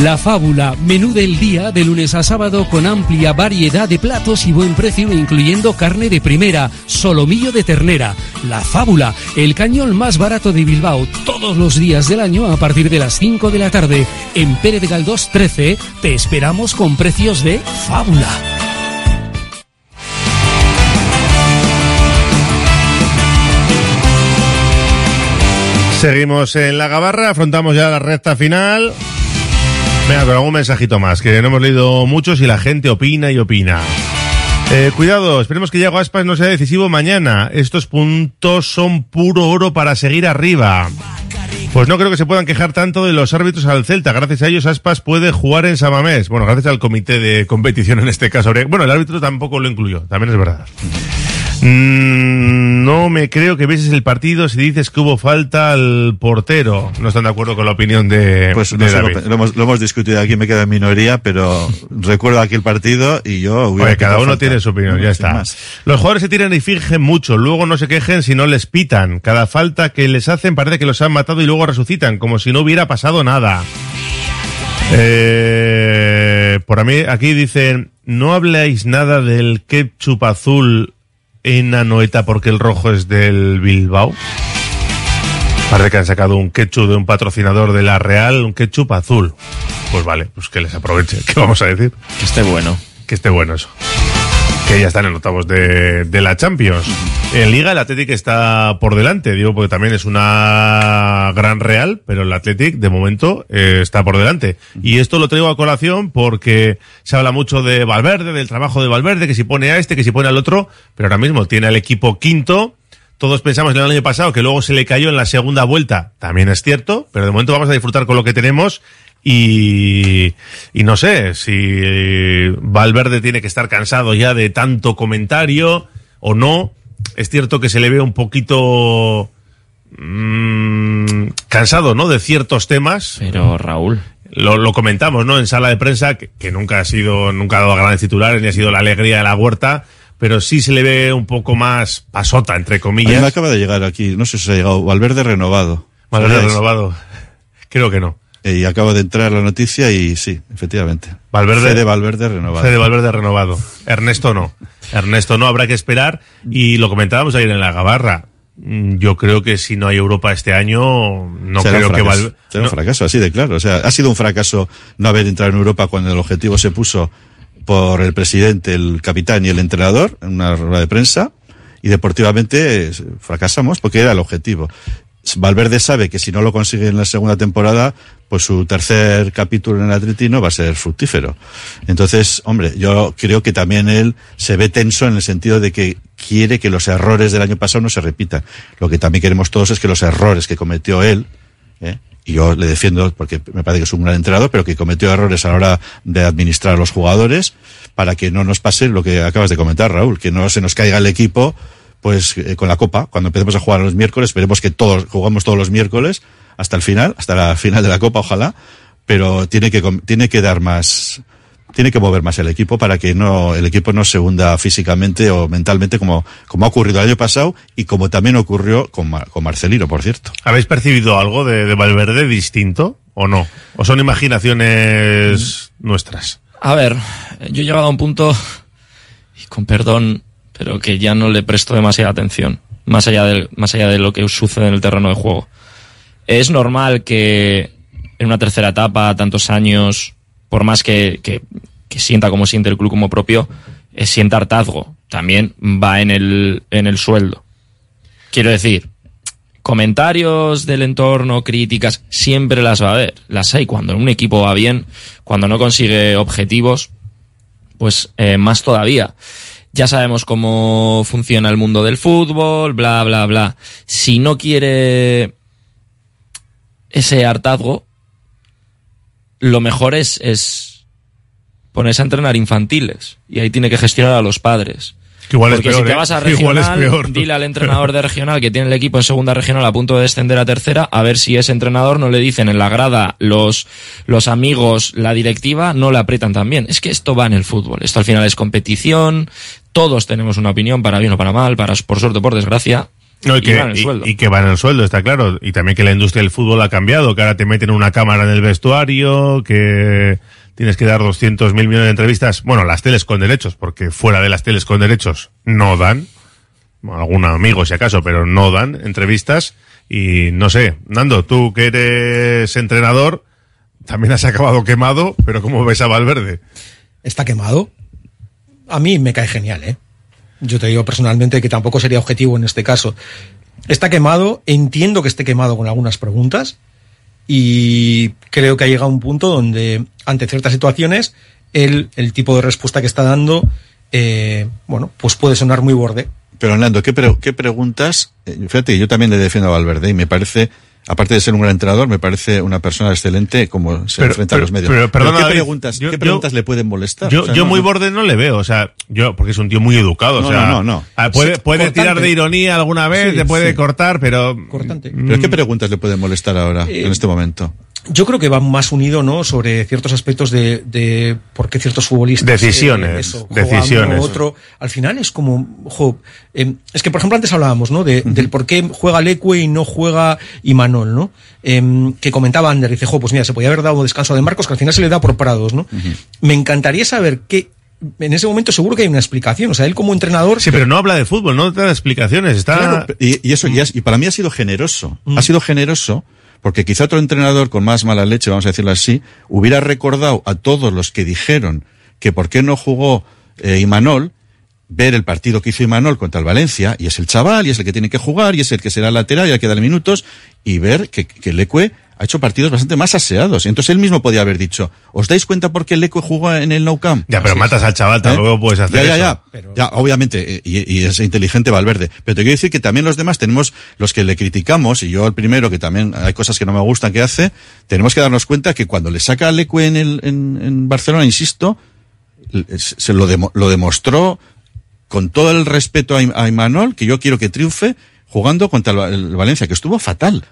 La Fábula, menú del día de lunes a sábado con amplia variedad de platos y buen precio incluyendo carne de primera, solomillo de ternera. La Fábula, el cañón más barato de Bilbao todos los días del año a partir de las 5 de la tarde. En Pérez de Galdós 13 te esperamos con precios de Fábula. Seguimos en la gabarra, afrontamos ya la recta final. Venga, con algún mensajito más, que no hemos leído muchos y la gente opina y opina. Eh, cuidado, esperemos que Yago Aspas no sea decisivo mañana. Estos puntos son puro oro para seguir arriba. Pues no creo que se puedan quejar tanto de los árbitros al Celta. Gracias a ellos Aspas puede jugar en Samamés. Bueno, gracias al comité de competición en este caso. Bueno, el árbitro tampoco lo incluyó, también es verdad. Mm, no me creo que vieses el partido si dices que hubo falta al portero. No están de acuerdo con la opinión de, Pues de no sé, David. lo, lo hemos, lo hemos discutido aquí, me queda en minoría, pero recuerdo aquel partido y yo hubiera Oye, cada uno falta. tiene su opinión, ya está. más. Los jugadores se tiran y fingen mucho, luego no se quejen si no les pitan. Cada falta que les hacen parece que los han matado y luego resucitan, como si no hubiera pasado nada. Eh, por a mí, aquí dicen, no habláis nada del ketchup azul en Anoeta porque el rojo es del Bilbao. Parece que han sacado un ketchup de un patrocinador de la Real, un ketchup azul. Pues vale, pues que les aproveche. ¿Qué vamos a decir? Que esté bueno. Que esté bueno eso. Que ya están en octavos de, la Champions. En Liga el Athletic está por delante, digo, porque también es una gran Real, pero el Athletic de momento eh, está por delante. Y esto lo traigo a colación porque se habla mucho de Valverde, del trabajo de Valverde, que si pone a este, que si pone al otro, pero ahora mismo tiene al equipo quinto. Todos pensamos en el año pasado que luego se le cayó en la segunda vuelta. También es cierto, pero de momento vamos a disfrutar con lo que tenemos y, y no sé si Valverde tiene que estar cansado ya de tanto comentario o no. Es cierto que se le ve un poquito mm, cansado, ¿no? De ciertos temas. Pero Raúl. Lo, lo comentamos, ¿no? En sala de prensa, que, que nunca ha sido, nunca ha dado grandes titulares, ni ha sido la alegría de la huerta, pero sí se le ve un poco más pasota, entre A mí comillas. me acaba de llegar aquí, no sé si se ha llegado, Valverde renovado. Valverde renovado. Creo que no. Eh, Y acaba de entrar la noticia y sí, efectivamente. Valverde. Fede Valverde renovado. Fede Valverde renovado. Ernesto no. Ernesto no, habrá que esperar. Y lo comentábamos ayer en la Gabarra. Mm, Yo creo que si no hay Europa este año, no Será creo que Valverde. será un fracaso, así de claro. O sea, ha sido un fracaso no haber entrado en Europa cuando el objetivo se puso por el presidente, el capitán y el entrenador en una rueda de prensa. Y deportivamente fracasamos porque era el objetivo. Valverde sabe que si no lo consigue en la segunda temporada, pues su tercer capítulo en el Atleti no va a ser fructífero. Entonces, hombre, yo creo que también él se ve tenso en el sentido de que quiere que los errores del año pasado no se repitan. Lo que también queremos todos es que los errores que cometió él, ¿eh? y yo le defiendo porque me parece que es un gran entrenador, pero que cometió errores a la hora de administrar a los jugadores, para que no nos pase lo que acabas de comentar, Raúl, que no se nos caiga el equipo pues eh, con la copa. Cuando empecemos a jugar los miércoles, esperemos que todos jugamos todos los miércoles hasta el final, hasta la final de la copa, ojalá, pero tiene que com- tiene que dar más tiene que mover más el equipo para que no el equipo no se hunda físicamente o mentalmente como como ha ocurrido el año pasado y como también ocurrió con, Mar- con Marcelino, por cierto. ¿Habéis percibido algo de, de Valverde distinto o no? ¿O son imaginaciones nuestras? A ver, yo he llegado a un punto, y con perdón, pero que ya no le presto demasiada atención, más allá de, más allá de lo que sucede en el terreno de juego. Es normal que en una tercera etapa, tantos años, por más que, que, sienta como siente el club como propio, eh, sienta hartazgo. También va en el, en el sueldo. Quiero decir, comentarios del entorno, críticas, siempre las va a haber. Las hay cuando un equipo va bien, cuando no consigue objetivos, pues eh, más todavía. Ya sabemos cómo funciona el mundo del fútbol, bla, bla, bla. Si no quiere ese hartazgo, lo mejor es, es ponerse a entrenar infantiles. Y ahí tiene que gestionar a los padres. Que igual es Porque peor, si te ¿eh? vas a es regional, peor. dile al entrenador de regional que tiene el equipo en segunda regional a punto de descender a tercera, a ver si ese entrenador no le dicen en la grada los, los amigos, la directiva, no le aprietan también. Es que esto va en el fútbol. Esto al final es competición. Todos tenemos una opinión, para bien o para mal, para por suerte o por desgracia. No, y, y que, van el y- sueldo. y que van el sueldo, está claro. Y también que la industria del fútbol ha cambiado, que ahora te meten una cámara en el vestuario, que tienes que dar 200 mil millones de entrevistas. Bueno, las teles con derechos, porque fuera de las teles con derechos no dan. Bueno, algún amigo si acaso, pero no dan entrevistas. Y no sé, Nando, tú que eres entrenador, también has acabado quemado, pero ¿cómo ves a Valverde? está quemado. A mí me cae genial, ¿eh? Yo te digo personalmente que tampoco sería objetivo en este caso. Está quemado, entiendo que esté quemado con algunas preguntas y creo que ha llegado a un punto donde ante ciertas situaciones el, el tipo de respuesta que está dando, eh, bueno, pues puede sonar muy borde. Pero Nando, ¿qué, pre- qué preguntas? eh, Fíjate, yo también le defiendo a Valverde y me parece aparte de ser un gran entrenador, me parece una persona excelente como se Pero- enfrenta a los medios. pero, perdona, ¿qué David, preguntas, yo- qué yo- preguntas le pueden molestar? Yo, O sea, yo no- muy no- borde no le veo, o sea, yo, porque es un tío muy educado, No, o sea, no, no, no. ah, puede, puede cortante. tirar de ironía alguna vez, Sí, te puede sí. cortar, pero... ¿Pero qué preguntas le pueden molestar ahora, Eh, en este momento? Yo creo que va más unido, ¿no? Sobre ciertos aspectos de, de por qué ciertos futbolistas. Decisiones, juegan decisiones. uno u otro. Al final es como, jo, eh, es que por ejemplo antes hablábamos, ¿no? De, Del por qué juega Leque y no juega Imanol, ¿no? Em, que comentaba Ander, dice, jo, pues mira, se podía haber dado descanso de Marcos, que al final se le da por Prados, ¿no? Me encantaría saber qué, en ese momento seguro que hay una explicación, o sea, él como entrenador. Sí, pero no habla de fútbol, no te da explicaciones, está... Claro, y, y eso, y, has- y para mí ha sido generoso. Ha sido generoso porque quizá otro entrenador con más mala leche, vamos a decirlo así, hubiera recordado a todos los que dijeron que por qué no jugó eh, Imanol, ver el partido que hizo Imanol contra el Valencia, y es el chaval, y es el que tiene que jugar, y es el que será lateral, y el que darle minutos, y ver que, que ha hecho partidos bastante más aseados. Entonces él mismo podía haber dicho, ¿os dais cuenta por qué Leque jugó en el Nou Camp? Ya, pero matas al chaval, tampoco puedes hacer ¿Eh? ya, ya, eso. Ya, ya, obviamente, eh, y, y es inteligente Valverde. Pero te quiero decir que también los demás tenemos, los que le criticamos, y yo el primero, que también hay cosas que no me gustan que hace, tenemos que darnos cuenta que cuando le saca a Leque en, el, en, en Barcelona, insisto, se lo, demo- lo demostró con todo el respeto a, a Imanol, que yo quiero que triunfe, jugando contra el Valencia, que estuvo fatal.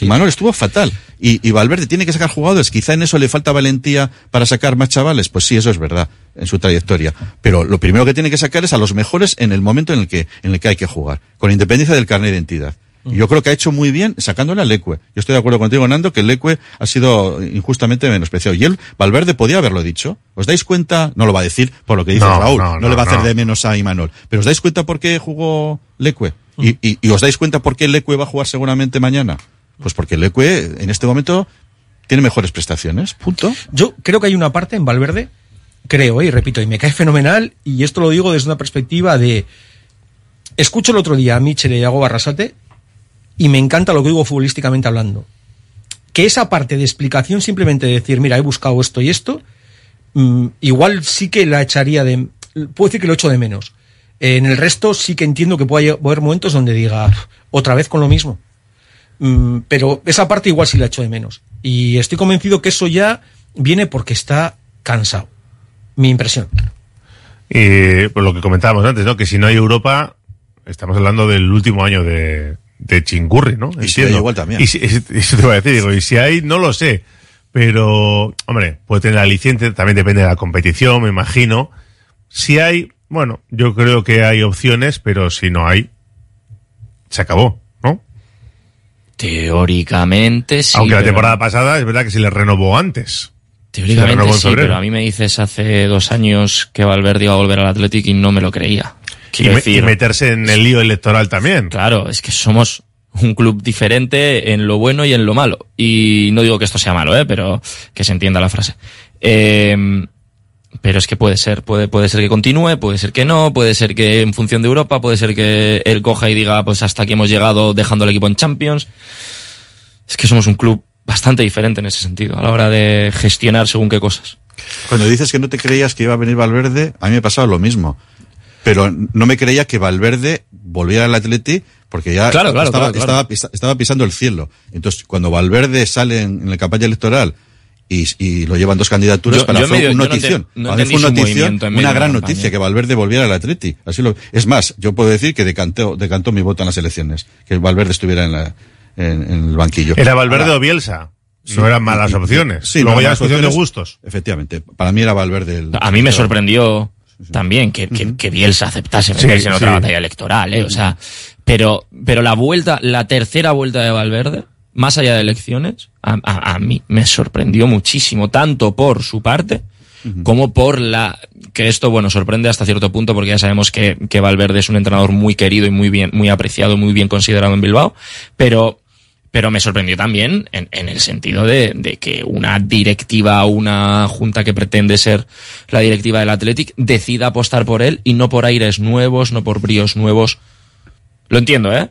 Imanol estuvo fatal. Y, y Valverde tiene que sacar jugadores. Quizá en eso le falta valentía para sacar más chavales. Pues sí, eso es verdad, en su trayectoria. Pero lo primero que tiene que sacar es a los mejores en el momento en el que, en el que hay que jugar. Con independencia del carnet de identidad. Y yo creo que ha hecho muy bien sacándole a Leque. Yo estoy de acuerdo contigo, Nando, que Leque ha sido injustamente menospreciado. Y él, Valverde, podía haberlo dicho. ¿Os dais cuenta? No lo va a decir por lo que dice No, Raúl. no, No, no, le va a hacer no. de menos a Imanol. Pero ¿os dais cuenta por qué jugó Leque? Y, y, y os dais cuenta por qué Leque va a jugar seguramente mañana? Pues porque Leque en este momento tiene mejores prestaciones. Punto. Yo creo que hay una parte en Valverde, creo, ¿eh? y repito, y me cae fenomenal, y esto lo digo desde una perspectiva de. Escucho el otro día a Michel y a Barrasate, y me encanta lo que digo futbolísticamente hablando. Que esa parte de explicación, simplemente de decir, mira, he buscado esto y esto, mm, igual sí que la echaría de. Puedo decir que lo echo de menos. En el resto sí que entiendo que puede haber momentos donde diga, otra vez con lo mismo. Mm, pero esa parte igual sí la echo de menos. Y estoy convencido que eso ya viene porque está cansado. Mi impresión. Y por lo que comentábamos antes, ¿no? Que si no hay Europa, estamos hablando del último año de, de Chingurri, ¿no? Y si hay igual también. Y si, eso te iba a decir, digo, y si hay, no lo sé. Pero, hombre, puede tener aliciente, también depende de la competición, me imagino. Si hay, bueno, yo creo que hay opciones, pero si no hay, se acabó. Teóricamente sí. Aunque la pero- temporada pasada es verdad que se le renovó antes. Teóricamente sí, pero a mí me dices hace dos años que Valverde iba a volver al Athletic y no me lo creía. Y, me- decir, y meterse en el lío electoral también. Claro, es que somos un club diferente en lo bueno y en lo malo. Y no digo que esto sea malo, ¿eh? pero que se entienda la frase. Eh, pero es que puede ser, puede, puede ser que continúe, puede ser que no, puede ser que en función de Europa, puede ser que él coja y diga, pues hasta aquí hemos llegado dejando el equipo en Champions. Es que somos un club bastante diferente en ese sentido, a la hora de gestionar según qué cosas. Cuando dices que no te creías que iba a venir Valverde, a mí me pasaba lo mismo. Pero no me creía que Valverde volviera al Atleti porque ya Claro, claro, estaba, claro, claro. estaba pisa- estaba pisando el cielo. Entonces, cuando Valverde sale en, en la campaña electoral y, y lo llevan dos candidaturas, Yo- para yo fue medio- una no notición. no entendí fue una notición, gran noticia que Valverde volviera al Atleti. Así lo, es más, yo puedo decir que decantó, decantó mi voto en las elecciones, que Valverde estuviera en, la, en, en el banquillo. Era Valverde Ahora- o Bielsa. Sí, no eran malas y- opciones. Sí, Luego no, ya es cuestión de gustos. Efectivamente. Para mí era Valverde el. A mí me sorprendió también que, que, que Bielsa aceptase meterse en otra sí. batalla electoral, ¿eh? O sea, pero, pero la vuelta, la tercera vuelta de Valverde, más allá de elecciones, a, a- a mí me sorprendió muchísimo, tanto por su parte, como por la, que esto, bueno, sorprende hasta cierto punto porque ya sabemos que, que Valverde es un entrenador muy querido y muy bien, muy apreciado, muy bien considerado en Bilbao, pero, pero me sorprendió también en, en el sentido de, de que una directiva, una junta que pretende ser la directiva del Athletic, decida apostar por él y no por aires nuevos, no por bríos nuevos. Lo entiendo, ¿eh?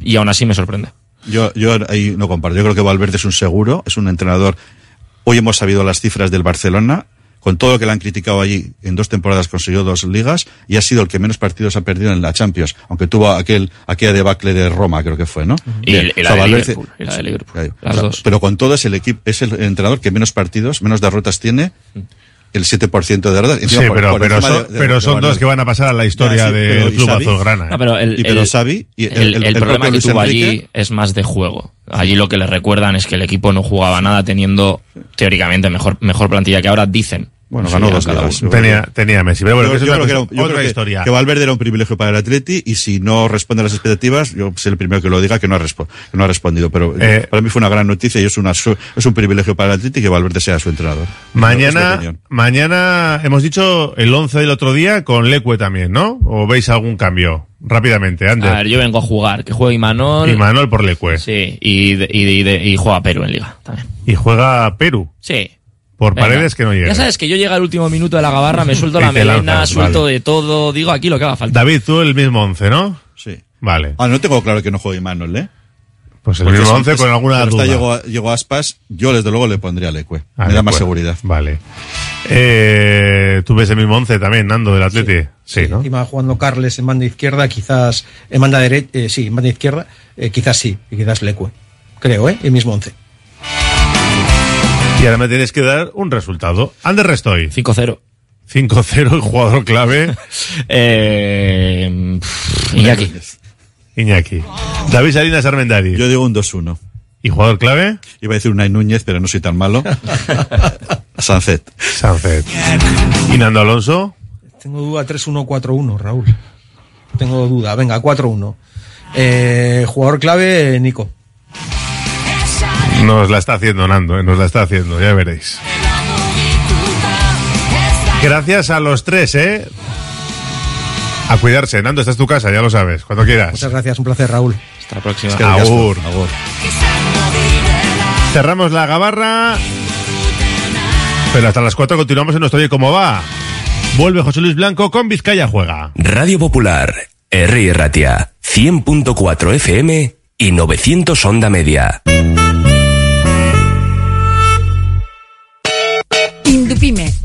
Y aún así me sorprende. Yo, yo ahí no comparto. Yo creo que Valverde es un seguro, es un entrenador. Hoy hemos sabido las cifras del Barcelona, con todo lo que le han criticado allí, en dos temporadas consiguió dos ligas y ha sido el que menos partidos ha perdido en la Champions, aunque tuvo aquel, aquella debacle de Roma, creo que fue, ¿no? Y, Bien. y O la sea, de Valverde- Liverpool, y la de Liverpool, Ahí. las O sea, dos. Pero con todo es el equipo, es el entrenador que menos partidos, menos derrotas tiene, el 7% de derrotas. Sí, Encima pero, por pero son, de- de- pero son dos que van a pasar a la historia Ya, sí, del ¿y Club? Azulgrana. No, pero el, Y pero el- Xavi y el- el- el- el el problema que Luis tuvo allí es más de juego. Allí lo que le recuerdan es que el equipo no jugaba nada teniendo teóricamente mejor, mejor plantilla que ahora, dicen. Bueno, Sí, ganó a dos cada ligas. uno. Tenía, tenía Messi. Pero bueno, Yo- es creo que era- yo otra creo historia. Que Valverde era un privilegio para el Atleti y si no responde a las expectativas, yo soy el primero que lo diga que no ha, respo- que no ha respondido. Pero Eh, para mí fue una gran noticia y es, una, su- es un privilegio para el Atleti que Valverde sea su entrenador. Mañana, mañana hemos dicho el 11 del otro día con Leque también, ¿no? ¿O veis algún cambio? Rápidamente, A Ander. ver, yo vengo a jugar, que juegue Imanol. Y Manuel por Leque. Sí, y, de- y, de- y, de- y juega Perú en Liga también. Y juega Perú. Sí. Por Venga. paredes que no llega. Ya sabes que yo llega al último minuto de la gabarra, me suelto la melena, lanzas, suelto vale. de todo, digo aquí lo que haga falta. David, tú el mismo 11, ¿no? Sí. Vale. Ah, no tengo claro que no juegue Manuel, ¿eh? Pues el Porque mismo es- 11 es- con alguna duda. Llegó, llegó Aspas, yo desde luego le pondría Leque. Ah, Me da más seguridad. Vale. Eh, ¿Tú ves el mismo 11 también, Nando, del Atleti? Sí, ¿no? Encima jugando Carles en banda izquierda, quizás en banda derecha, eh, sí, en banda izquierda, eh, quizás sí, y quizás Leque. Creo, ¿eh? El mismo once. Y ahora me tienes que dar un resultado. Ander Restoy. 5-0. 5-0, el jugador clave. Eh, Iñaki. Iñaki. David Salinas Armendari. Yo digo un 2-1. ¿Y jugador clave? Iba a decir Unai Núñez, pero no soy tan malo. Sancet. Sancet. ¿Y Nando Alonso? Tengo duda 3-1-4-1, Raúl. Tengo duda. Venga, 4-1. Eh, jugador clave, Nico. Nos la está haciendo Nando, ¿eh? nos la está haciendo, ya veréis. Gracias a los tres, ¿eh? A cuidarse. Nando, esta es tu casa, ya lo sabes, cuando quieras. Muchas gracias, un placer, Raúl. Hasta la próxima. Agur. Cerramos la gabarra. Pero hasta las 4 continuamos en nuestro Oye Cómo Va. Vuelve José Luis Blanco con Vizcaya Juega. Radio Popular, R. Ratia, 100.4 FM y 900 Onda Media.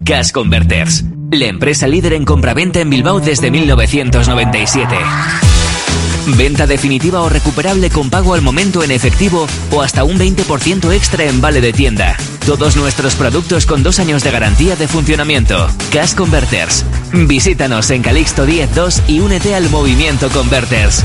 Gas Converters, la empresa líder en compraventa en Bilbao desde 1997. Venta definitiva o recuperable con pago al momento en efectivo o hasta un 20% extra en vale de tienda. Todos nuestros productos con dos años de garantía de funcionamiento. Gas Converters. Visítanos en Calixto 102 y únete al movimiento Converters.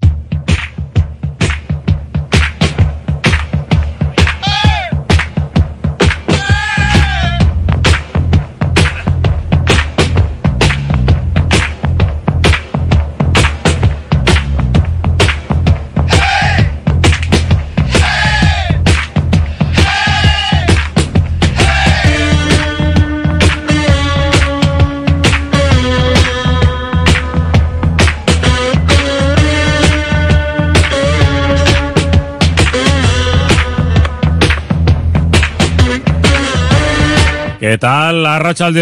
¿Qué tal? La racha al de,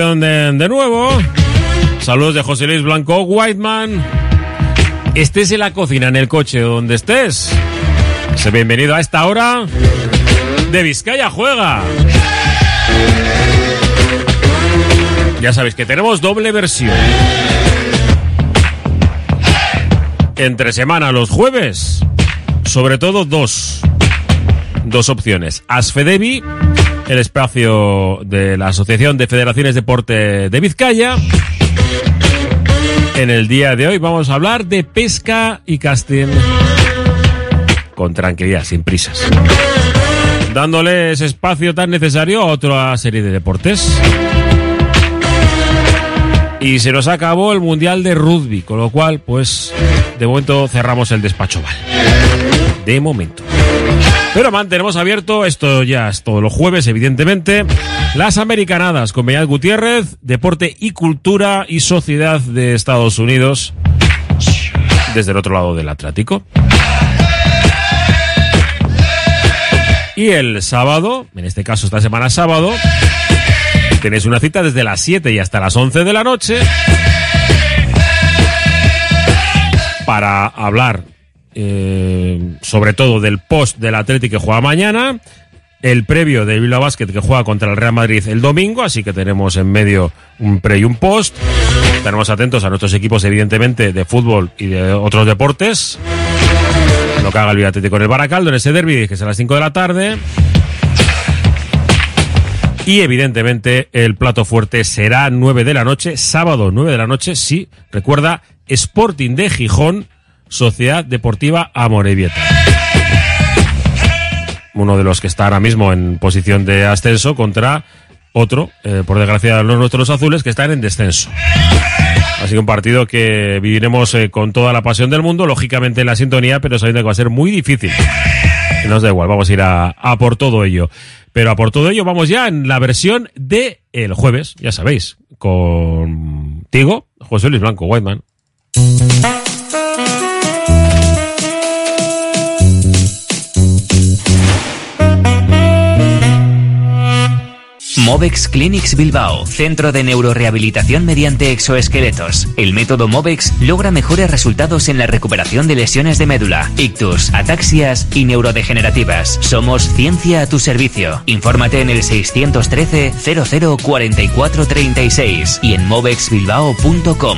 de nuevo. Saludos de José Luis Blanco Whiteman. Estés en la cocina, en el coche, donde estés. Sé bienvenido a esta hora de Vizcaya Juega. Ya sabéis que tenemos doble versión. Entre semana los jueves, sobre todo dos. Dos opciones. Asfedevi, el espacio de la Asociación de Federaciones de Deporte de Vizcaya. En el día de hoy vamos a hablar de pesca y casting con tranquilidad, sin prisas. Dándole ese espacio tan necesario a otra serie de deportes. Y se nos acabó el Mundial de Rugby, con lo cual, pues, de momento cerramos el despacho Val. De momento. Pero mantenemos abierto, esto ya es todos los jueves, evidentemente, las Americanadas con Beñat Gutiérrez, Deporte y Cultura y Sociedad de Estados Unidos, desde el otro lado del Atlántico. Y el sábado, en este caso esta semana sábado, tenéis una cita desde las 7 y hasta las 11 de la noche para hablar eh, sobre todo del post del Atlético que juega mañana, el previo de Bilbao Basket que juega contra el Real Madrid el domingo, así que tenemos en medio un pre y un post. Estaremos atentos a nuestros equipos, evidentemente, de fútbol y de otros deportes. Lo que haga el Atlético con el Baracaldo en ese derby, que es a las 5 de la tarde. Y evidentemente el plato fuerte será 9 de la noche, sábado 9 de la noche, sí, recuerda, Sporting de Gijón, Sociedad Deportiva Amorebieta. Uno de los que está ahora mismo en posición de ascenso contra otro, eh, por desgracia los nuestros azules, que están en descenso. Así que un partido que viviremos eh, con toda la pasión del mundo, lógicamente en la sintonía, pero sabiendo que va a ser muy difícil. Nos da igual, vamos a ir a, a por todo ello. Pero a por todo ello vamos ya en la versión de el jueves, ya sabéis, contigo, José Luis Blanco, Whiteman. Movex Clinics Bilbao, centro de neurorehabilitación mediante exoesqueletos. El método Movex logra mejores resultados en la recuperación de lesiones de médula, ictus, ataxias y neurodegenerativas. Somos ciencia a tu servicio. Infórmate en el 613 00 44 36 y en movexbilbao.com.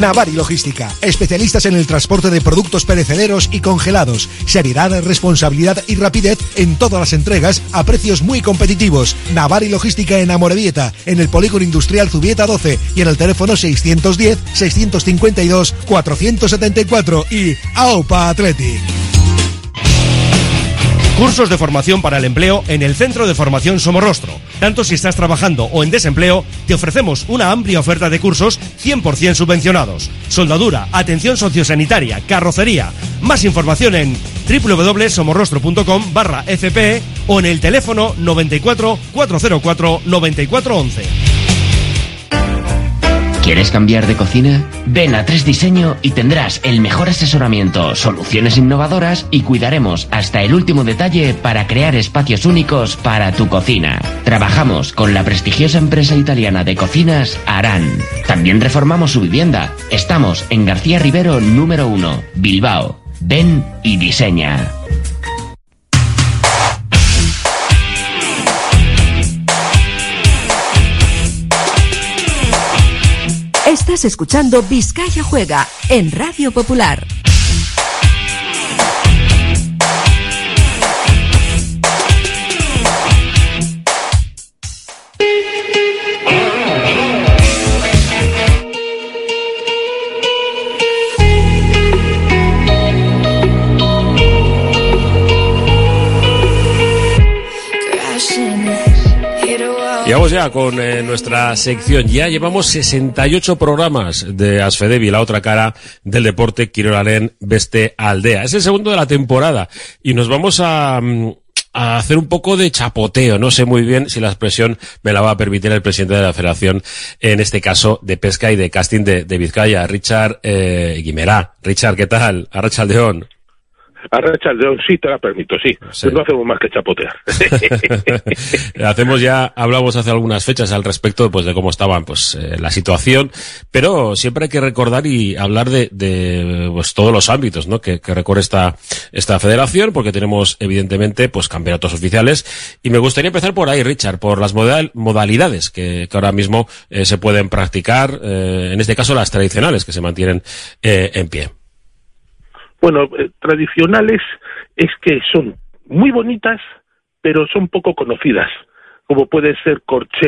Navari Logística, especialistas en el transporte de productos perecederos y congelados. Seriedad, responsabilidad y rapidez en todas las entregas a precios muy competitivos. Navari Logística en Amorebieta, en el Polígono Industrial Zubieta 12 y en el teléfono 610-652-474 y AOPA Athletic. Cursos de formación para el empleo en el Centro de Formación Somorrostro. Tanto si estás trabajando o en desempleo, te ofrecemos una amplia oferta de cursos 100% subvencionados. Soldadura, atención sociosanitaria, carrocería. Más información en www.somorrostro.com barra FP o en el teléfono 94 404 9411. ¿Quieres cambiar de cocina? Ven a Tres Diseño y tendrás el mejor asesoramiento, soluciones innovadoras y cuidaremos hasta el último detalle para crear espacios únicos para tu cocina. Trabajamos con la prestigiosa empresa italiana de cocinas Aran. También reformamos su vivienda. Estamos en García Rivero número 1, Bilbao. Ven y diseña. Estás escuchando Vizcaya Juega en Radio Popular. Vamos ya con eh, nuestra sección. Ya llevamos 68 programas de Asfedevi, la otra cara del deporte Quirolaren Beste Aldea. Es el segundo de la temporada y nos vamos a, mm, a hacer un poco de chapoteo. No sé muy bien si la expresión me la va a permitir el presidente de la federación, en este caso de pesca y de casting de, de Vizcaya, Richard eh, Guimerá. Richard, ¿qué tal? Arrachaldeón. A Rachel León sí te la permito, sí. Pues no hacemos más que chapotear. Hacemos ya, hablamos hace algunas fechas al respecto pues, de cómo estaban pues, eh, la situación, pero siempre hay que recordar y hablar de, de pues, todos los ámbitos ¿no? que, que recorre esta, esta federación, porque tenemos evidentemente pues, campeonatos oficiales. Y me gustaría empezar por ahí, Richard, por las modal- modalidades que, que ahora mismo eh, se pueden practicar, eh, en este caso las tradicionales que se mantienen eh, en pie. Bueno, eh, tradicionales es que son muy bonitas, pero son poco conocidas, como puede ser corchea